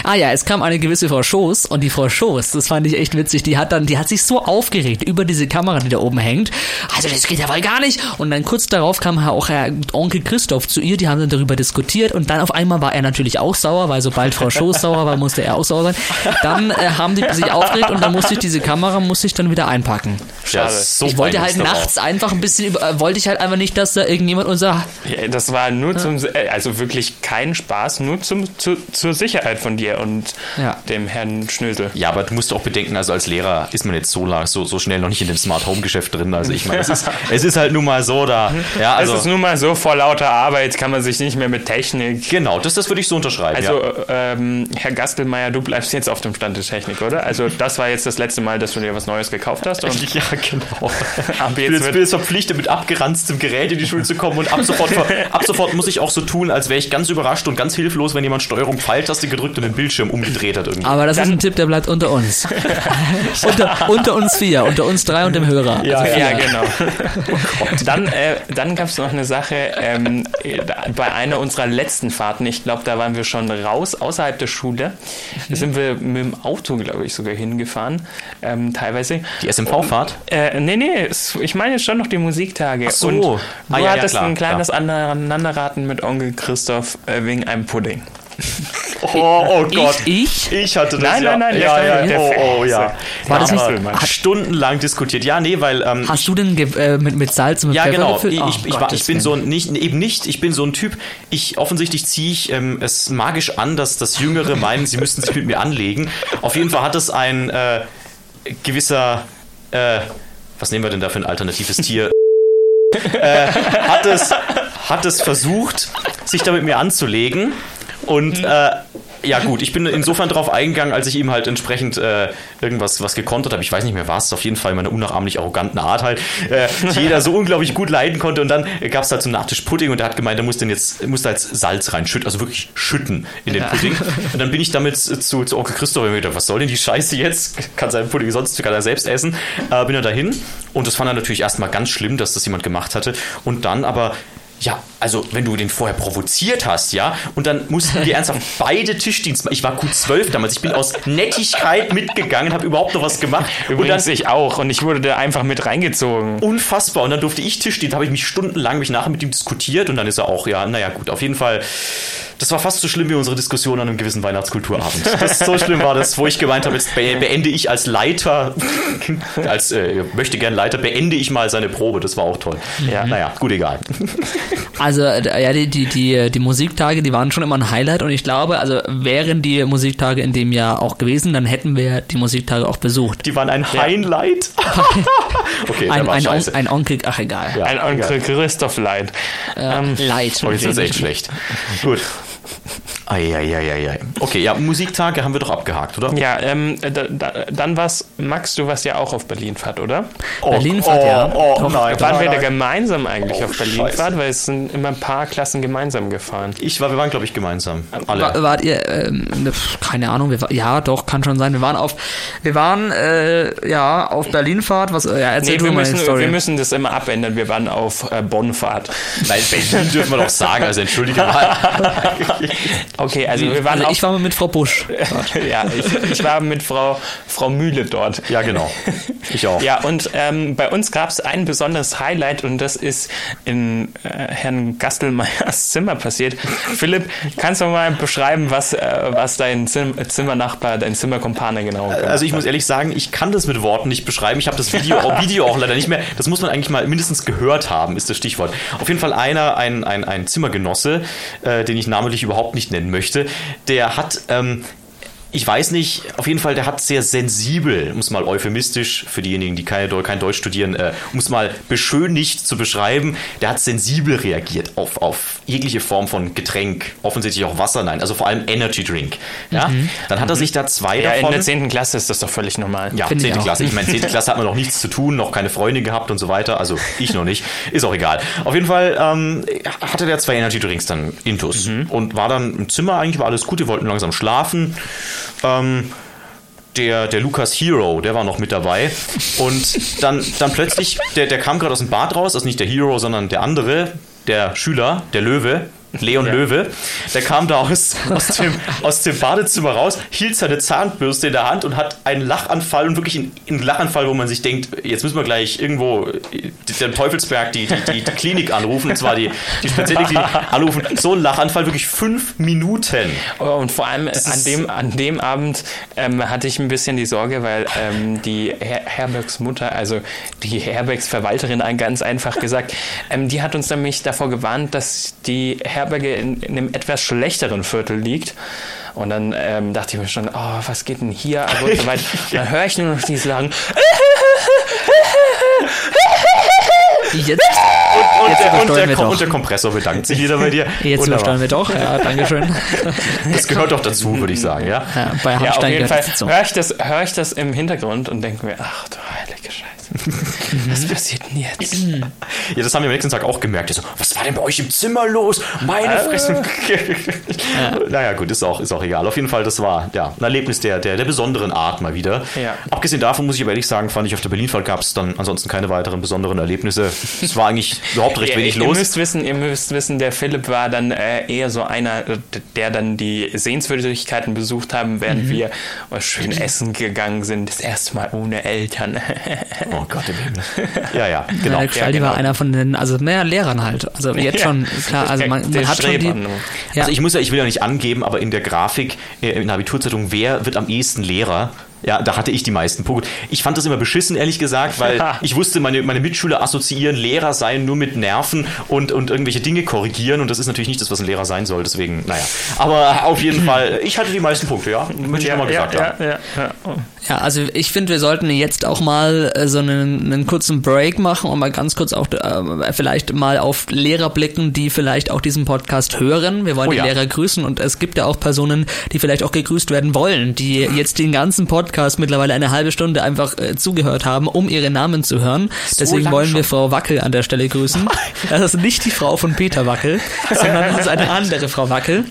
Ah ja, es kam eine gewisse Frau Schoß und die Frau Schoß, das fand ich echt witzig, die hat dann, die hat sich so aufgeregt über diese Kamera, die da oben hängt. Also das geht ja wohl gar nicht. Und dann kurz darauf kam auch Herr Onkel Christoph zu ihr, die haben dann darüber diskutiert und dann auf einmal war er natürlich auch sauer, weil sobald Frau Schoß sauer war, musste er auch sauer sein. Dann äh, haben die sich aufgeregt und dann musste ich diese Kamera, musste ich dann wieder einpacken. ja, schade. so ich wollte halt nachts einfach ein bisschen, über, äh, wollte ich halt einfach nicht, dass da irgendjemand unser Ja, das war nur zum, äh, also wirklich kein Spaß, nur zum, zu, zur Sicherheit von dir und Ja. dem Herrn Schnösel. Ja, aber du musst auch bedenken, also als Lehrer ist man jetzt so, lang, so, so schnell noch nicht in dem Smart Home Geschäft drin. Also ich meine, es ist, es ist halt nun mal so da. Ja, also es ist nun mal so, vor lauter Arbeit kann man sich nicht mehr mit Technik. genau, das, das würde ich so unterschreiben. Also, ja. ähm, Herr Gastelmeier, du bleibst jetzt auf dem Stand der Technik, oder? Also, das war jetzt das letzte Mal, dass du dir was Neues gekauft hast. Und ja, genau. ab Ich jetzt bin jetzt verpflichtet, mit abgeranztem Gerät in die Schule zu kommen und ab sofort, ab sofort muss ich auch so tun, als wäre ich ganz überrascht und ganz hilflos, wenn jemand Steuerung Pfeiltaste gedrückt und den Bildschirm umgedreht hat irgendwie. Aber das ist ein Tipp, der bleibt unter uns. unter, unter uns vier, unter uns drei und dem Hörer. Ja, Also Ja, genau. dann äh, dann gab es noch eine Sache ähm, bei einer unserer letzten Fahrten. Ich glaube, da waren wir schon raus, außerhalb der Schule. Da sind wir mit dem Auto, glaube ich, sogar hingefahren, ähm, teilweise. Die SMV-Fahrt? Äh, nee, nee, ich meine jetzt schon noch die Musiktage. so. Und du Ah, ja, ja, hattest klar, ein kleines Aneinanderraten mit Onkel Christoph äh, wegen einem Pudding. Oh, oh Gott. Ich? Ich hatte das Nein, ja. nein, nein, ja, ja, der oh, oh, ja. War das nicht- hat stundenlang diskutiert. Ja, nee, weil ähm, Hast du denn äh, mit, mit Salz und mit Ja, Pfeffer genau. gefüllt? Ich, Oh, ich, ich, Gottes ich bin so ein, nicht, eben nicht, ich bin so ein Typ, ich offensichtlich ziehe ich ähm, es magisch an, dass das Jüngere meinen, sie müssten sich mit mir anlegen. Auf jeden Fall hat es ein äh, gewisser, äh, was nehmen wir denn da für ein alternatives Tier? äh, hat, es, hat es versucht, sich da mit mir anzulegen und äh, ja gut, ich bin insofern drauf eingegangen, als ich ihm halt entsprechend äh, irgendwas was gekontert habe. Ich weiß nicht mehr was, auf jeden Fall in meiner unnachahmlich arroganten Art halt, äh, die jeder so unglaublich gut leiden konnte. Und dann gab es halt zum Nachtisch Pudding und er hat gemeint, er muss denn jetzt muss da jetzt Salz reinschütten, also wirklich schütten in den Pudding. Und dann bin ich damit zu, zu Onkel Christoph und mir gedacht, was soll denn die Scheiße jetzt? Kann seinen Pudding sonst kann er selbst essen. Äh, bin er dahin und das fand er natürlich erstmal ganz schlimm, dass das jemand gemacht hatte. Und dann aber ja, also wenn du den vorher provoziert hast, ja, und dann mussten die ernsthaft beide Tischdienst machen. Ich war Q12 damals, ich bin aus Nettigkeit mitgegangen, habe überhaupt noch was gemacht. und dann Übrigens ich auch. Und ich wurde da einfach mit reingezogen. unfassbar. Und dann durfte ich Tischdienst, habe ich mich stundenlang mich nachher mit ihm diskutiert und dann ist er auch, ja, naja, gut, auf jeden Fall. Das war fast so schlimm wie unsere Diskussion an einem gewissen Weihnachtskulturabend. Das, so schlimm war das, wo ich gemeint habe, jetzt be beende ich als Leiter, als äh, möchte gern Leiter, beende ich mal seine Probe. Das war auch toll. Ja, naja, gut, egal. Also, äh, ja, die, die, die, die Musiktage, die waren schon immer ein Highlight und ich glaube, also wären die Musiktage in dem Jahr auch gewesen, dann hätten wir die Musiktage auch besucht. Die waren ein Highlight. okay, Ein, der war ein, On scheiße. ein Onkel, ach egal. Ja, Ein Onkel Christoph Leid. Ähm, Leid. Oh, jetzt ist echt schlecht. Gut. Eieieiei. Okay, ja, Musiktage haben wir doch abgehakt, oder? Ja, ähm, da, da, dann was, Max, du warst ja auch auf Berlinfahrt, oder? Berlinfahrt, ja. Oh, oh Doch. nein. Waren wir da nein. gemeinsam eigentlich Oh, auf Berlinfahrt? Scheiße. Weil es sind immer ein paar Klassen gemeinsam gefahren. Ich war, wir waren, glaube ich, gemeinsam. Alle. Wa- Wart ihr, ähm, ne, keine Ahnung, wir, ja, doch, kann schon sein. Wir waren auf, wir waren, äh, ja, auf Berlinfahrt, was, ja, erzähl Nee, du wir mal müssen, Story. wir müssen das immer abändern. Wir waren auf äh, Bonnfahrt. Nein, Berlin dürfen wir doch sagen, also entschuldige mal. Okay, also wir waren also ich war mal mit Frau Busch. ja, ich, ich war mit Frau, Frau Mühle dort. Ja, genau. Ich auch. Ja, und ähm, bei uns gab es ein besonderes Highlight und das ist in äh, Herrn Gastelmeyers Zimmer passiert. Philipp, kannst du mal beschreiben, was, äh, was dein Zim Zimmernachbar, dein Zimmerkumpane genau gemacht Also ich muss ehrlich sagen, ich kann das mit Worten nicht beschreiben. Ich habe das Video, auch, Video auch leider nicht mehr. Das muss man eigentlich mal mindestens gehört haben, ist das Stichwort. Auf jeden Fall einer, ein, ein, ein Zimmergenosse, äh, den ich namentlich überhaupt nicht nennen möchte, der hat... Ähm, ich weiß nicht, auf jeden Fall, der hat sehr sensibel, um es mal euphemistisch für diejenigen, die keine, Deu- kein Deutsch studieren, äh, um es mal beschönigt zu beschreiben, der hat sensibel reagiert auf, auf jegliche Form von Getränk, offensichtlich auch Wasser, nein, also vor allem Energy Drink. Ja? Dann hat er sich da zwei ja, in davon. der 10. Klasse ist das doch völlig normal. Ja, Finde ich 10. auch. Klasse. Ich meine, 10. Klasse hat man noch nichts zu tun, noch keine Freundin gehabt und so weiter. Also ich noch nicht. Ist auch egal. Auf jeden Fall ähm, hatte der zwei Energy Drinks dann intus und war dann im Zimmer. Eigentlich war alles gut. Die wollten langsam schlafen. Ähm, der, der Lukas Hero, der war noch mit dabei. Und dann, dann plötzlich, der, der kam gerade aus dem Bad raus, also nicht der Hero, sondern der andere, der Schüler, der Löwe, Leon Löwe, der kam da aus, aus, dem, aus dem Badezimmer raus, hielt seine Zahnbürste in der Hand und hat einen Lachanfall und wirklich einen, einen Lachanfall, wo man sich denkt, jetzt müssen wir gleich irgendwo äh, den Teufelsberg, die, die, die, die Klinik anrufen, und zwar die, die spezielle Klinik anrufen. So ein Lachanfall, wirklich fünf Minuten. Oh, Und vor allem an dem, an dem Abend ähm, hatte ich ein bisschen die Sorge, weil ähm, die Her Herbergs Mutter, also die Herbergs Verwalterin, ganz einfach gesagt, ähm, die hat uns nämlich davor gewarnt, dass die Herberge in, in einem etwas schlechteren Viertel liegt. Und dann ähm, dachte ich mir schon, oh, was geht denn hier ab und so weiter. Und dann höre ich nur noch dieses Lachen. Jetzt, Und, Jetzt der, und, der, wir Kom- doch. und der Kompressor bedankt sich wieder bei dir. jetzt übersteuern wir doch. Ja, Dankeschön. Das gehört doch dazu, würde ich sagen, ja? Ja, bei Ja, auf Hamstein jeden gehört Fall höre ich, das, hör ich das im Hintergrund und denke mir, ach du heilige Scheiße. Was passiert denn jetzt? Ja, das haben wir am nächsten Tag auch gemerkt. So, was war denn bei euch im Zimmer los? Meine Fresse. Naja, gut, ist auch, ist auch egal. Auf jeden Fall, das war ja, ein Erlebnis der, der, der besonderen Art mal wieder. Ja. Abgesehen davon muss ich aber ehrlich sagen, fand ich auf der Berlinfahrt gab es dann ansonsten keine weiteren besonderen Erlebnisse. Es war eigentlich überhaupt recht Ja, wenig ihr, los. müsst wissen, ihr müsst wissen, der Philipp war dann äh, eher so einer, äh, der dann die Sehenswürdigkeiten besucht haben, während Mhm. wir äh, schön essen gegangen sind. Das erste Mal ohne Eltern. Oh Gott im Himmel. Ja, ja, Genau. Ja, Staldi genau. war einer von den, also mehr Lehrern halt. Also jetzt Ja. schon, klar, also man, man hat schon die. Ja, Also ich muss ja, ich will ja nicht angeben, aber in der Grafik, äh, in der Abiturzeitung, wer wird am ehesten Lehrer? Ja, da hatte ich die meisten Punkte. Ich fand das immer beschissen, ehrlich gesagt, weil ich wusste, meine, meine Mitschüler assoziieren Lehrer seien nur mit Nerven und, und irgendwelche Dinge korrigieren und das ist natürlich nicht das, was ein Lehrer sein soll, deswegen, naja. Aber auf jeden Fall, ich hatte die meisten Punkte, ja, möchte ich ja, mal gesagt ja, haben. ja, ja, ja. ja, also ich finde, wir sollten jetzt auch mal äh, so einen, einen kurzen Break machen und mal ganz kurz auch äh, vielleicht mal auf Lehrer blicken, die vielleicht auch diesen Podcast hören. Wir wollen Oh die ja. Lehrer grüßen und es gibt ja auch Personen, die vielleicht auch gegrüßt werden wollen, die jetzt den ganzen Podcast mittlerweile eine halbe Stunde einfach äh, zugehört haben, um ihre Namen zu hören. Deswegen lang wollen wir schon. Frau Wackel an der Stelle grüßen. Das ist nicht die Frau von Peter Wackel, sondern das ist eine andere Frau Wackel.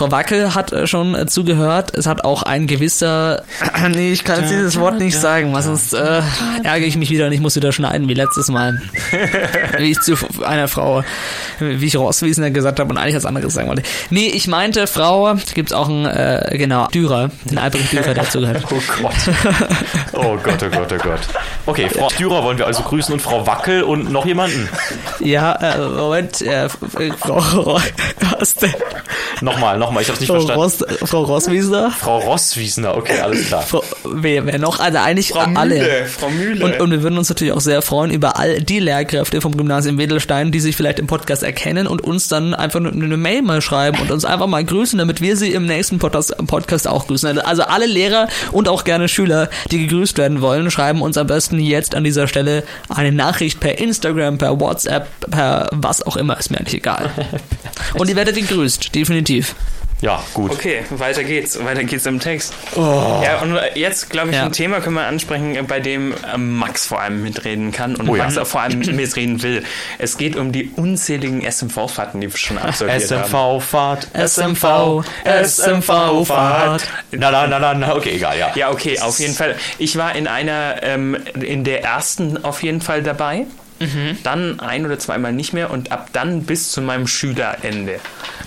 Frau Wackel hat äh, schon äh, zugehört. Es hat auch ein gewisser. nee, ich kann jetzt dieses Wort nicht sagen, was sonst äh, ärgere ich mich wieder und ich muss wieder schneiden wie letztes Mal. wie ich zu einer Frau, wie ich Rosswiesner gesagt habe und eigentlich was anderes sagen wollte. Nee, ich meinte Frau, gibt's auch einen, äh, genau, Dürer, den Albrecht Dürer, der zugehört. Oh Gott. Oh Gott, oh Gott, oh Gott. Okay, Frau Dürer wollen wir also grüßen und Frau Wackel und noch jemanden. Ja, äh, Moment, äh, Frau, was denn? Nochmal, nochmal, ich hab's nicht Frau, verstanden. Ross, Frau Rosswiesner? Frau Rosswiesner, okay, alles klar. Frau, wer, wer noch? Also eigentlich Frau alle. Mühle, Frau Mühle. Und, und wir würden uns natürlich auch sehr freuen über all die Lehrkräfte vom Gymnasium Wedelstein, die sich vielleicht im Podcast erkennen und uns dann einfach eine eine Mail mal schreiben und uns einfach mal grüßen, damit wir sie im nächsten Podcast, Podcast auch grüßen. Also alle Lehrer und auch gerne Schüler, die gegrüßt werden wollen, schreiben uns am besten jetzt an dieser Stelle eine Nachricht per Instagram, per WhatsApp, per was auch immer, ist mir eigentlich egal. Und ihr werdet gegrüßt, definitiv. Ja, gut. Okay, weiter geht's. Weiter geht's im Text. Ja, und jetzt, glaube ich, Ja. ein Thema können wir ansprechen, bei dem ähm, Max vor allem mitreden kann und Oh ja. Max auch vor allem mitreden will. Es geht um die unzähligen SMV-Fahrten, die wir schon absolviert haben. SMV-Fahrt. SMV, SMV-Fahrt. Na, na, na, na, na, okay, egal, ja. Ja, okay, auf jeden Fall. Ich war in einer, ähm, in der ersten auf jeden Fall dabei. Dann ein oder zweimal nicht mehr und ab dann bis zu meinem Schülerende.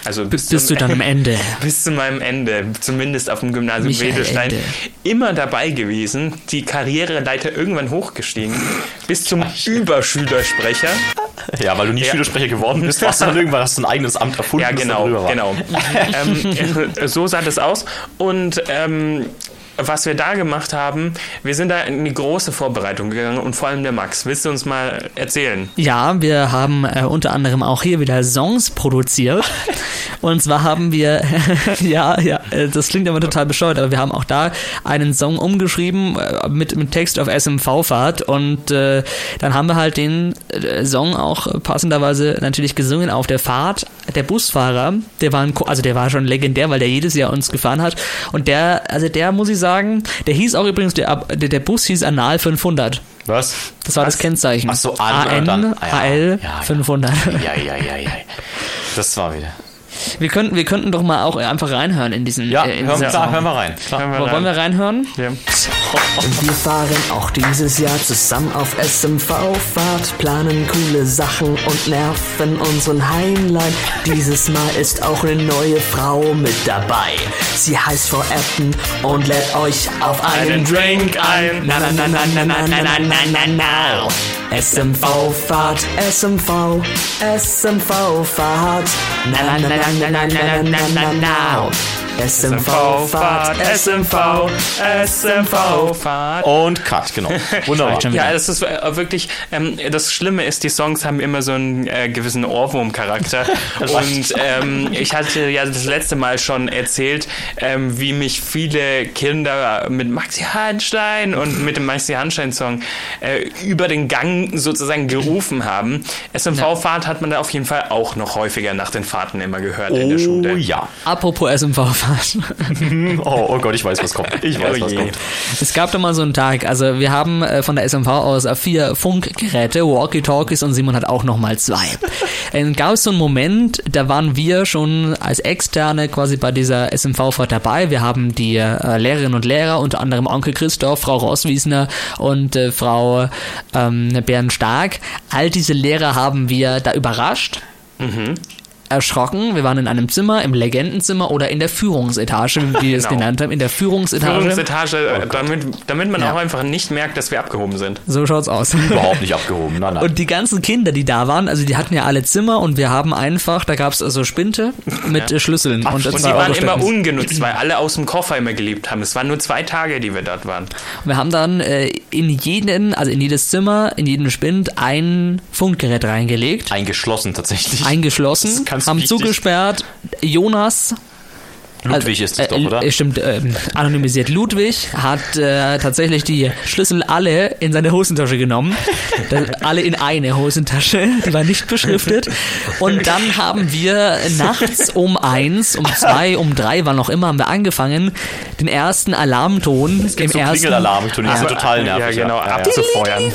Also bis, Bist zum- du dann am Ende? bis zu meinem Ende, zumindest auf dem Gymnasium Michael Wedelstein, Ende. immer dabei gewesen, die Karriereleiter irgendwann hochgestiegen, bis zum Überschülersprecher. Ja, weil du nie Ja. Schülersprecher geworden bist, warst du dann irgendwann hast du ein eigenes Amt erfunden. Ja, das genau, genau. ähm, so sah das aus. Und ähm, was wir da gemacht haben, wir sind da in die große Vorbereitung gegangen und vor allem der Max. Willst du uns mal erzählen? Ja, wir haben äh, unter anderem auch hier wieder Songs produziert. Und zwar haben wir, ja, ja, äh, das klingt aber total bescheuert, aber wir haben auch da einen Song umgeschrieben äh, mit, mit Text auf SMV-Fahrt und äh, dann haben wir halt den äh, Song auch passenderweise natürlich gesungen auf der Fahrt. Der Busfahrer, der war ein, also der war schon legendär, weil der jedes Jahr uns gefahren hat und der, also der muss ich sagen, der hieß auch übrigens, der, der, der Bus hieß Anal 500. Was? Das war das Kennzeichen. Ach so, an dann- ah ja, AL ja, ja. 500. Ja, ja, ja, ja. Das war wieder. Wir könnten, wir könnten doch mal auch einfach reinhören in diesen. Ja, äh, in hör, diesen klar, hören wir rein. Klar. Hören wir Wo- Wollen wir reinhören? Ja. Und wir fahren auch dieses Jahr zusammen auf SMV-Fahrt, planen coole Sachen und nerven unseren Heinlein. Dieses Mal ist auch eine neue Frau mit dabei. Sie heißt Frau Apton und lädt euch auf einen Drink ein. Na na na na na na na na na na na. SMV-Fahrt, SMV, SMV-Fahrt. Na na na na na na na na na na. SMV-Fahrt, SMV, SMV-Fahrt. Und Cut, genau. Wunderbar. Ja, das ist äh, wirklich, ähm, das Schlimme ist, die Songs haben immer so einen äh, gewissen Ohrwurm-Charakter. Und ähm, ich hatte ja das letzte Mal schon erzählt, ähm, wie mich viele Kinder mit Maxi Hanstein und mit dem Maxi Hanstein-Song äh, über den Gang sozusagen gerufen haben. SMV-Fahrt hat man da auf jeden Fall auch noch häufiger nach den Fahrten immer gehört in der Oh Schule. ja. Apropos SMV-Fahrt. Oh, oh Gott, ich weiß, was kommt. Ich weiß, Oh was kommt. Es gab da mal so einen Tag, also wir haben äh, von der SMV aus vier Funkgeräte, Walkie-Talkies und Simon hat auch nochmal zwei. Dann gab es so einen Moment, da waren wir schon als Externe quasi bei dieser SMV-Fahrt dabei. Wir haben die äh, Lehrerinnen und Lehrer, unter anderem Onkel Christoph, Frau Rosswiesner und äh, Frau ähm, Bärenstark. All diese Lehrer haben wir da überrascht erschrocken. Wir waren in einem Zimmer, im Legendenzimmer oder in der Führungsetage, wie wir es Genau. genannt haben, in der Führungsetage. Führungsetage, äh, damit, damit man Ja. auch einfach nicht merkt, dass wir abgehoben sind. So schaut's aus. Überhaupt nicht abgehoben. Nein, nein. Und die ganzen Kinder, die da waren, also die hatten ja alle Zimmer und wir haben einfach, da gab's also Spinte mit äh, Schlüsseln und, äh, Und zwei die waren immer ungenutzt, weil alle aus dem Koffer immer gelebt haben. Es waren nur zwei Tage, die wir dort waren. Wir haben dann äh, in jeden, also in jedes Zimmer, in jeden Spind ein Funkgerät reingelegt, Eingeschlossen tatsächlich. Das eingeschlossen, ganz haben zugesperrt. Jonas Ludwig ist es doch, äh, oder? äh, Stimmt, ähm, anonymisiert. Ludwig hat äh, tatsächlich die Schlüssel alle in seine Hosentasche genommen. Das, alle in eine Hosentasche, die war nicht beschriftet. Und dann haben wir nachts um eins, um zwei, um drei, wann auch immer, haben wir angefangen, den ersten Alarmton im so ersten... Klingelalarm, die sind total nervig. Ja, genau, ja. abzufeuern.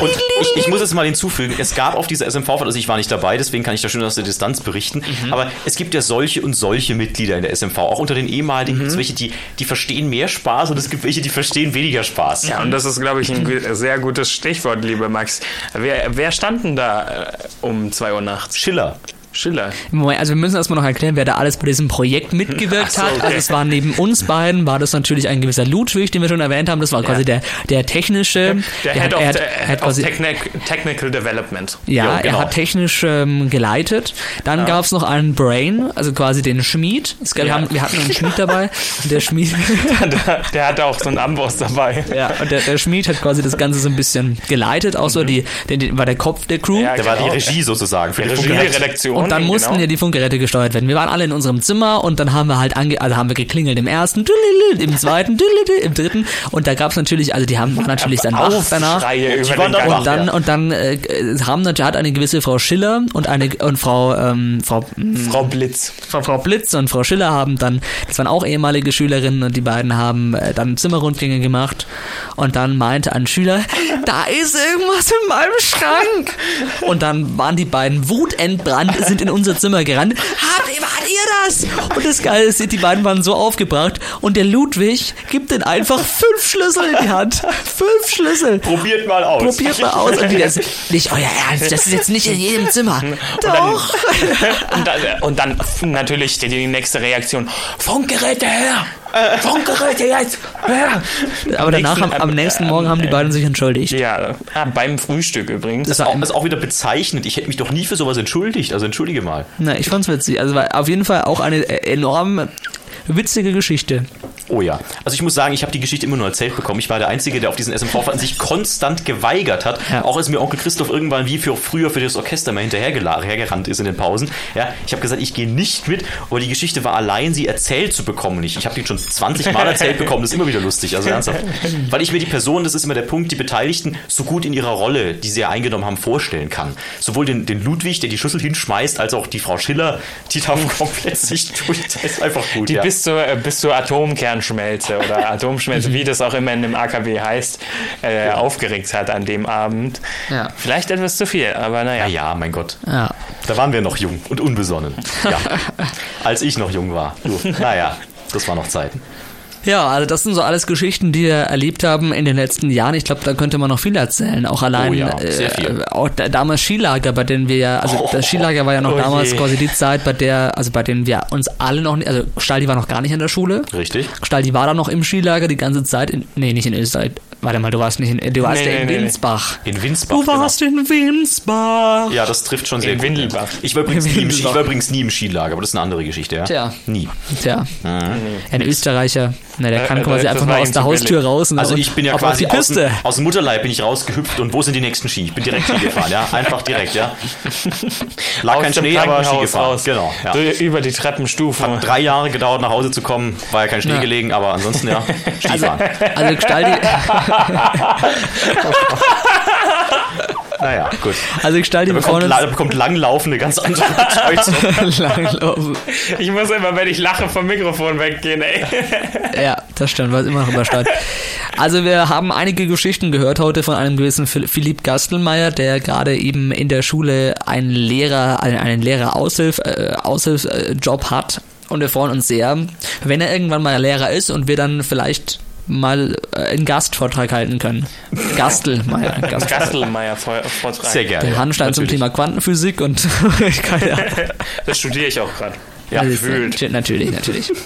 Und ich, ich muss jetzt mal hinzufügen, es gab auf dieser SMV-Fahrt, also ich war nicht dabei, deswegen kann ich da schön aus der Distanz berichten, Mhm. aber es gibt ja solche und solche Mitglieder in der SMV. Auch unter den ehemaligen gibt es welche, die, die verstehen mehr Spaß und es gibt welche, die verstehen weniger Spaß. Ja, und das ist, glaube ich, ein sehr gutes Stichwort, lieber Max. Wer, wer stand denn da äh, um 2 Uhr nachts? Schiller. Schiller. Moment, also wir müssen erstmal noch erklären, wer da alles bei diesem Projekt mitgewirkt so, hat. okay. Also es war neben uns beiden, war das natürlich ein gewisser Ludwig, den wir schon erwähnt haben. Das war quasi der, der technische. Der der Head hat- of, er hat- the- er hat of quasi- Technic, Technical Development. Ja, Ja, er genau. hat technisch ähm, geleitet. Dann gab's noch einen Brain, also quasi den Schmied. Es gab, wir, Ja. haben, wir hatten einen Schmied dabei. Und der Schmied, der, der hatte auch so einen Amboss dabei. ja, und der, der Schmied hat quasi das Ganze so ein bisschen geleitet. Auch so die, der, der war der Kopf der Crew. Ja, Der war die genau. Regie sozusagen für Die die Regie. Redaktion. Und dann mussten genau. ja die Funkgeräte gesteuert werden. Wir waren alle in unserem Zimmer und dann haben wir halt ange also haben wir geklingelt im ersten, im zweiten, im dritten und da gab's natürlich, also die haben waren natürlich dann wach danach. Waren den dann. Und dann, und dann äh, haben natürlich hat eine gewisse Frau Schiller und eine und Frau ähm, Frau Frau Blitz. Frau, Frau Blitz und Frau Schiller haben dann, das waren auch ehemalige Schülerinnen und die beiden haben äh, dann Zimmerrundgänge gemacht und dann meinte ein Schüler, da ist irgendwas in meinem Schrank. Und dann waren die beiden wutentbrannt, sind in unser Zimmer gerannt. Habt ihr, wart ihr das? Und das Geile ist, die beiden waren so aufgebracht und der Ludwig gibt den einfach fünf Schlüssel in die Hand. Fünf Schlüssel. Probiert mal aus. Probiert mal aus. Und die das, nicht euer Ernst, das ist jetzt nicht in jedem Zimmer. Doch. Und dann, und dann natürlich die, die nächste Reaktion. Funkgeräte her! Funkgeräte jetzt! Her! Aber danach, am, am nächsten Morgen haben die beiden sich entschuldigt. Ja, ah, beim Frühstück übrigens. Das ist auch, das ist auch wieder bezeichnend. Ich hätte mich doch nie für sowas entschuldigt. Also entschuldige mal. Na, ich fand's witzig. Also war auf jeden Fall auch eine äh, enorm witzige Geschichte. Oh ja. Also ich muss sagen, ich habe die Geschichte immer nur erzählt bekommen. Ich war der Einzige, der auf diesen SMV-Fahrten sich konstant geweigert hat. Ja. Auch als mir Onkel Christoph irgendwann wie für früher für das Orchester mal hinterhergela- hergerannt ist in den Pausen. Ja, ich habe gesagt, ich gehe nicht mit. Aber die Geschichte war allein, sie erzählt zu bekommen. Ich, ich habe die schon 20 Mal erzählt bekommen. Das ist immer wieder lustig. Also ernsthaft. Weil ich mir die Person, das ist immer der Punkt, die Beteiligten so gut in ihrer Rolle, die sie ja eingenommen haben, vorstellen kann. Sowohl den, den Ludwig, der die Schlüssel hinschmeißt, als auch die Frau Schiller, die da komplett sich durch. Das ist einfach gut. Die ja. bis zur, äh, bis zur Atomkernschmelze oder Atomschmelze, wie das auch immer in dem AKW heißt, äh, aufgeregt hat an dem Abend. Ja. Vielleicht etwas zu viel, aber naja. Ja, ja, mein Gott. Ja. Da waren wir noch jung und unbesonnen. Ja. Als ich noch jung war. Du, naja, das waren noch Zeiten. Ja, also das sind so alles Geschichten, die wir erlebt haben in den letzten Jahren. Ich glaube, da könnte man noch viel erzählen. Auch allein, Oh ja, sehr viel. Äh, auch da, damals Skilager, bei denen wir ja, also das Skilager war ja noch Oh damals je. quasi die Zeit, bei der, also bei denen wir uns alle noch, nicht, also Staldi war noch gar nicht in der Schule. Richtig? Staldi war da noch im Skilager die ganze Zeit, in, nee, nicht in Österreich, Warte mal, du warst nicht in, du warst Nee, ja in nee. Winsbach. In Winsbach. Du warst in Winsbach. Genau. Ja, das trifft schon sehr In gut. Windelbach. Ich war, übrigens nie im, ich war übrigens nie im Skilager, aber das ist eine andere Geschichte, ja? Tja. Nie. Tja, ein Österreicher, na, der kann äh, quasi das einfach ihm aus der Haustür raus und Also ich bin ja quasi auf die aus Piste. dem, aus dem Mutterleib bin ich rausgehüpft und wo sind die nächsten Ski? Ich bin direkt Ski gefahren, ja? Einfach direkt, ja? Lag kein Aus dem Schnee, aber Ski Krankenhaus gefahren. raus. Genau, ja. Über die Treppenstufen. Drei Jahre gedauert, nach Hause zu kommen, war ja kein Schnee Ja. gelegen, aber ansonsten ja, Skifahren. Also Gestalti, naja, gut. also freuen bekommt, la- uns da bekommt langlaufende ganz andere Bedeutung. langlaufen. Ich muss immer, wenn ich lache, vom Mikrofon weggehen, ey. Ja, das stimmt, weil es immer noch übersteuert. Also wir haben einige Geschichten gehört heute von einem gewissen Phil- Philipp Gastelmeier, der gerade eben in der Schule einen Lehrer, einen, einen Lehrer-Aushilf, äh, Aushilfsjob hat. Und wir freuen uns sehr, wenn er irgendwann mal Lehrer ist und wir dann vielleicht mal äh, einen Gastvortrag halten können. Gastelmeier. Gast Gastelmeier vor- Vortrag. Sehr gerne. der ja, Handstein zum. Thema Quantenphysik und keine Ahnung. Das studiere ich auch gerade. Ja, Also, gefühlt. Natürlich, natürlich.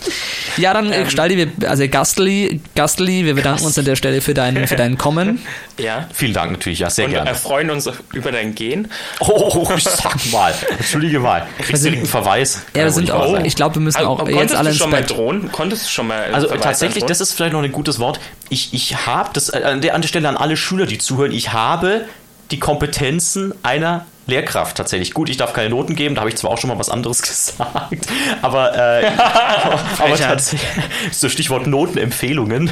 Ja, dann Ähm. äh, Gestalti, wir, also Gastli, Gastli, wir bedanken uns an der Stelle für dein, für dein Kommen. Ja. Vielen Dank natürlich, ja, sehr Und gerne. erfreuen uns über dein Gehen. Oh, ich sag mal. Entschuldige mal. Kriegst direkt einen Verweis. Ja, wir sind Kann auch, ich glaube, wir müssen auch Aber jetzt konntest alle du ins schon mal drohen? Konntest du schon mal Also tatsächlich, das ist vielleicht noch ein gutes Wort. Ich, ich habe, das äh, an der, an der Stelle an alle Schüler, die zuhören, ich habe die Kompetenzen einer Lehrkraft tatsächlich. Gut, ich darf keine Noten geben, da habe ich zwar auch schon mal was anderes gesagt, aber, äh, aber, aber tatsächlich, so Stichwort Notenempfehlungen.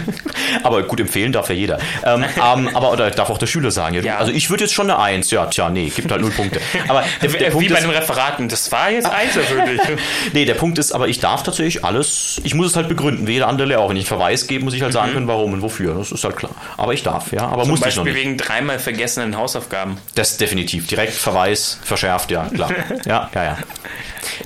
aber gut, empfehlen darf ja jeder. Ähm, ähm, aber oder darf auch der Schüler sagen. Ja. Also ich würde jetzt schon eine Eins. Ja, tja, nee, gibt halt null Punkte. Aber der, der Wie Punkt bei ist, den Referaten. Das war jetzt einzelwürdig. Nee, der Punkt ist, aber ich darf tatsächlich alles, ich muss es halt begründen, wie jeder andere Lehrer auch. Wenn ich einen Verweis gebe, muss ich halt sagen können, warum und wofür. Das ist halt klar. Aber ich darf, ja. Aber Zum muss ich noch Beispiel nicht. wegen dreimal vergessenen Hausaufgaben. Das definitiv. Direkt Verweis, verschärft, ja, klar. Ja, ja, ja.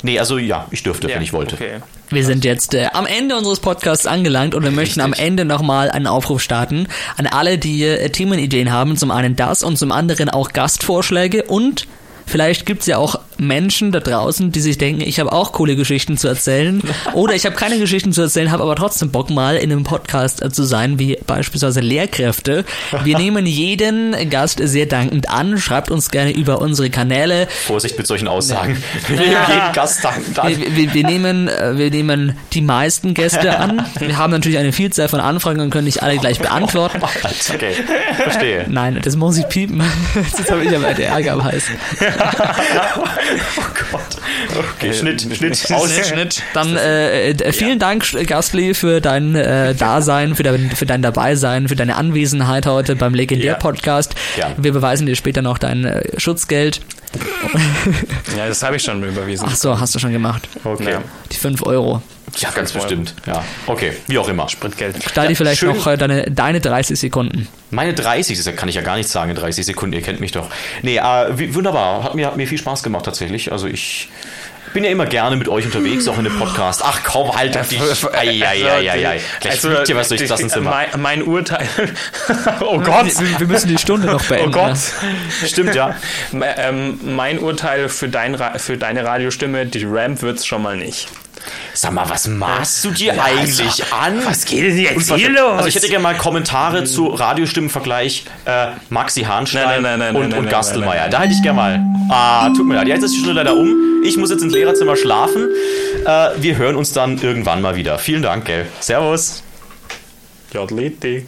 Nee, also ja, ich dürfte, wenn ich wollte. Okay. Wir sind jetzt äh, am Ende unseres Podcasts angelangt und wir möchten am Ende nochmal einen Aufruf starten an alle, die äh, Themenideen haben. Zum einen das und zum anderen auch Gastvorschläge und Vielleicht gibt's ja auch Menschen da draußen, die sich denken, ich habe auch coole Geschichten zu erzählen. Oder ich habe keine Geschichten zu erzählen, habe aber trotzdem Bock mal in einem Podcast äh, zu sein, wie beispielsweise Lehrkräfte. Wir nehmen jeden Gast sehr dankend an. Schreibt uns gerne über unsere Kanäle. Vorsicht mit solchen Aussagen. Wir nehmen jeden Gast dann. dann. Wir, wir, wir, nehmen, äh, wir nehmen die meisten Gäste an. Wir haben natürlich eine Vielzahl von Anfragen und können nicht alle gleich beantworten. Okay, verstehe. Nein, das muss ich piepen. Jetzt habe ich aber der Ärger am Hals. Oh Gott. Okay, Schnitt, Schnitt, aus. Schnitt. Dann äh, äh, vielen Dank, Sch- Gastli, für dein äh, Dasein, für dein, für dein Dabeisein, für deine Anwesenheit heute beim Legendär-Podcast. Gerne. Wir beweisen dir später noch dein äh, Schutzgeld. Ja, das habe ich schon überwiesen. Ach so, hast du schon gemacht. Okay. Ja. Die 5 Euro. Ja, ganz bestimmt. Ja. Okay, wie auch immer. Spritgeld. Stell dir vielleicht schön. noch äh, deine, deine 30 Sekunden. Meine 30, das kann ich ja gar nicht sagen in 30 Sekunden, ihr kennt mich doch. Nee, äh, wunderbar, hat mir, hat mir viel Spaß gemacht tatsächlich. Also ich bin ja immer gerne mit euch unterwegs, auch in dem Podcast. Ach komm, halt auf dich. Eieieiei. Gleich Also, fliegt dir was durchs die- Klassenzimmer. Mein, mein Urteil. oh Gott. Wir, wir müssen die Stunde noch Oh beenden. Gott. Stimmt, ja. Ähm, mein Urteil für, dein für deine Radiostimme, die Ramp wird's schon mal nicht. Sag mal, was maßt du dir eigentlich an? Was geht denn jetzt Unverschämt. Also ich hätte gerne mal Kommentare zu Radiostimmenvergleich äh, Maxi Hahnstein Nein, nein, nein, und, und Gastelmeier. Da hätte ich gerne mal. Ah, tut mir leid. Jetzt ist die Stunde leider um. Ich muss jetzt ins Lehrerzimmer schlafen. Äh, wir hören uns dann irgendwann mal wieder. Vielen Dank, gell. Servus. Jodliti.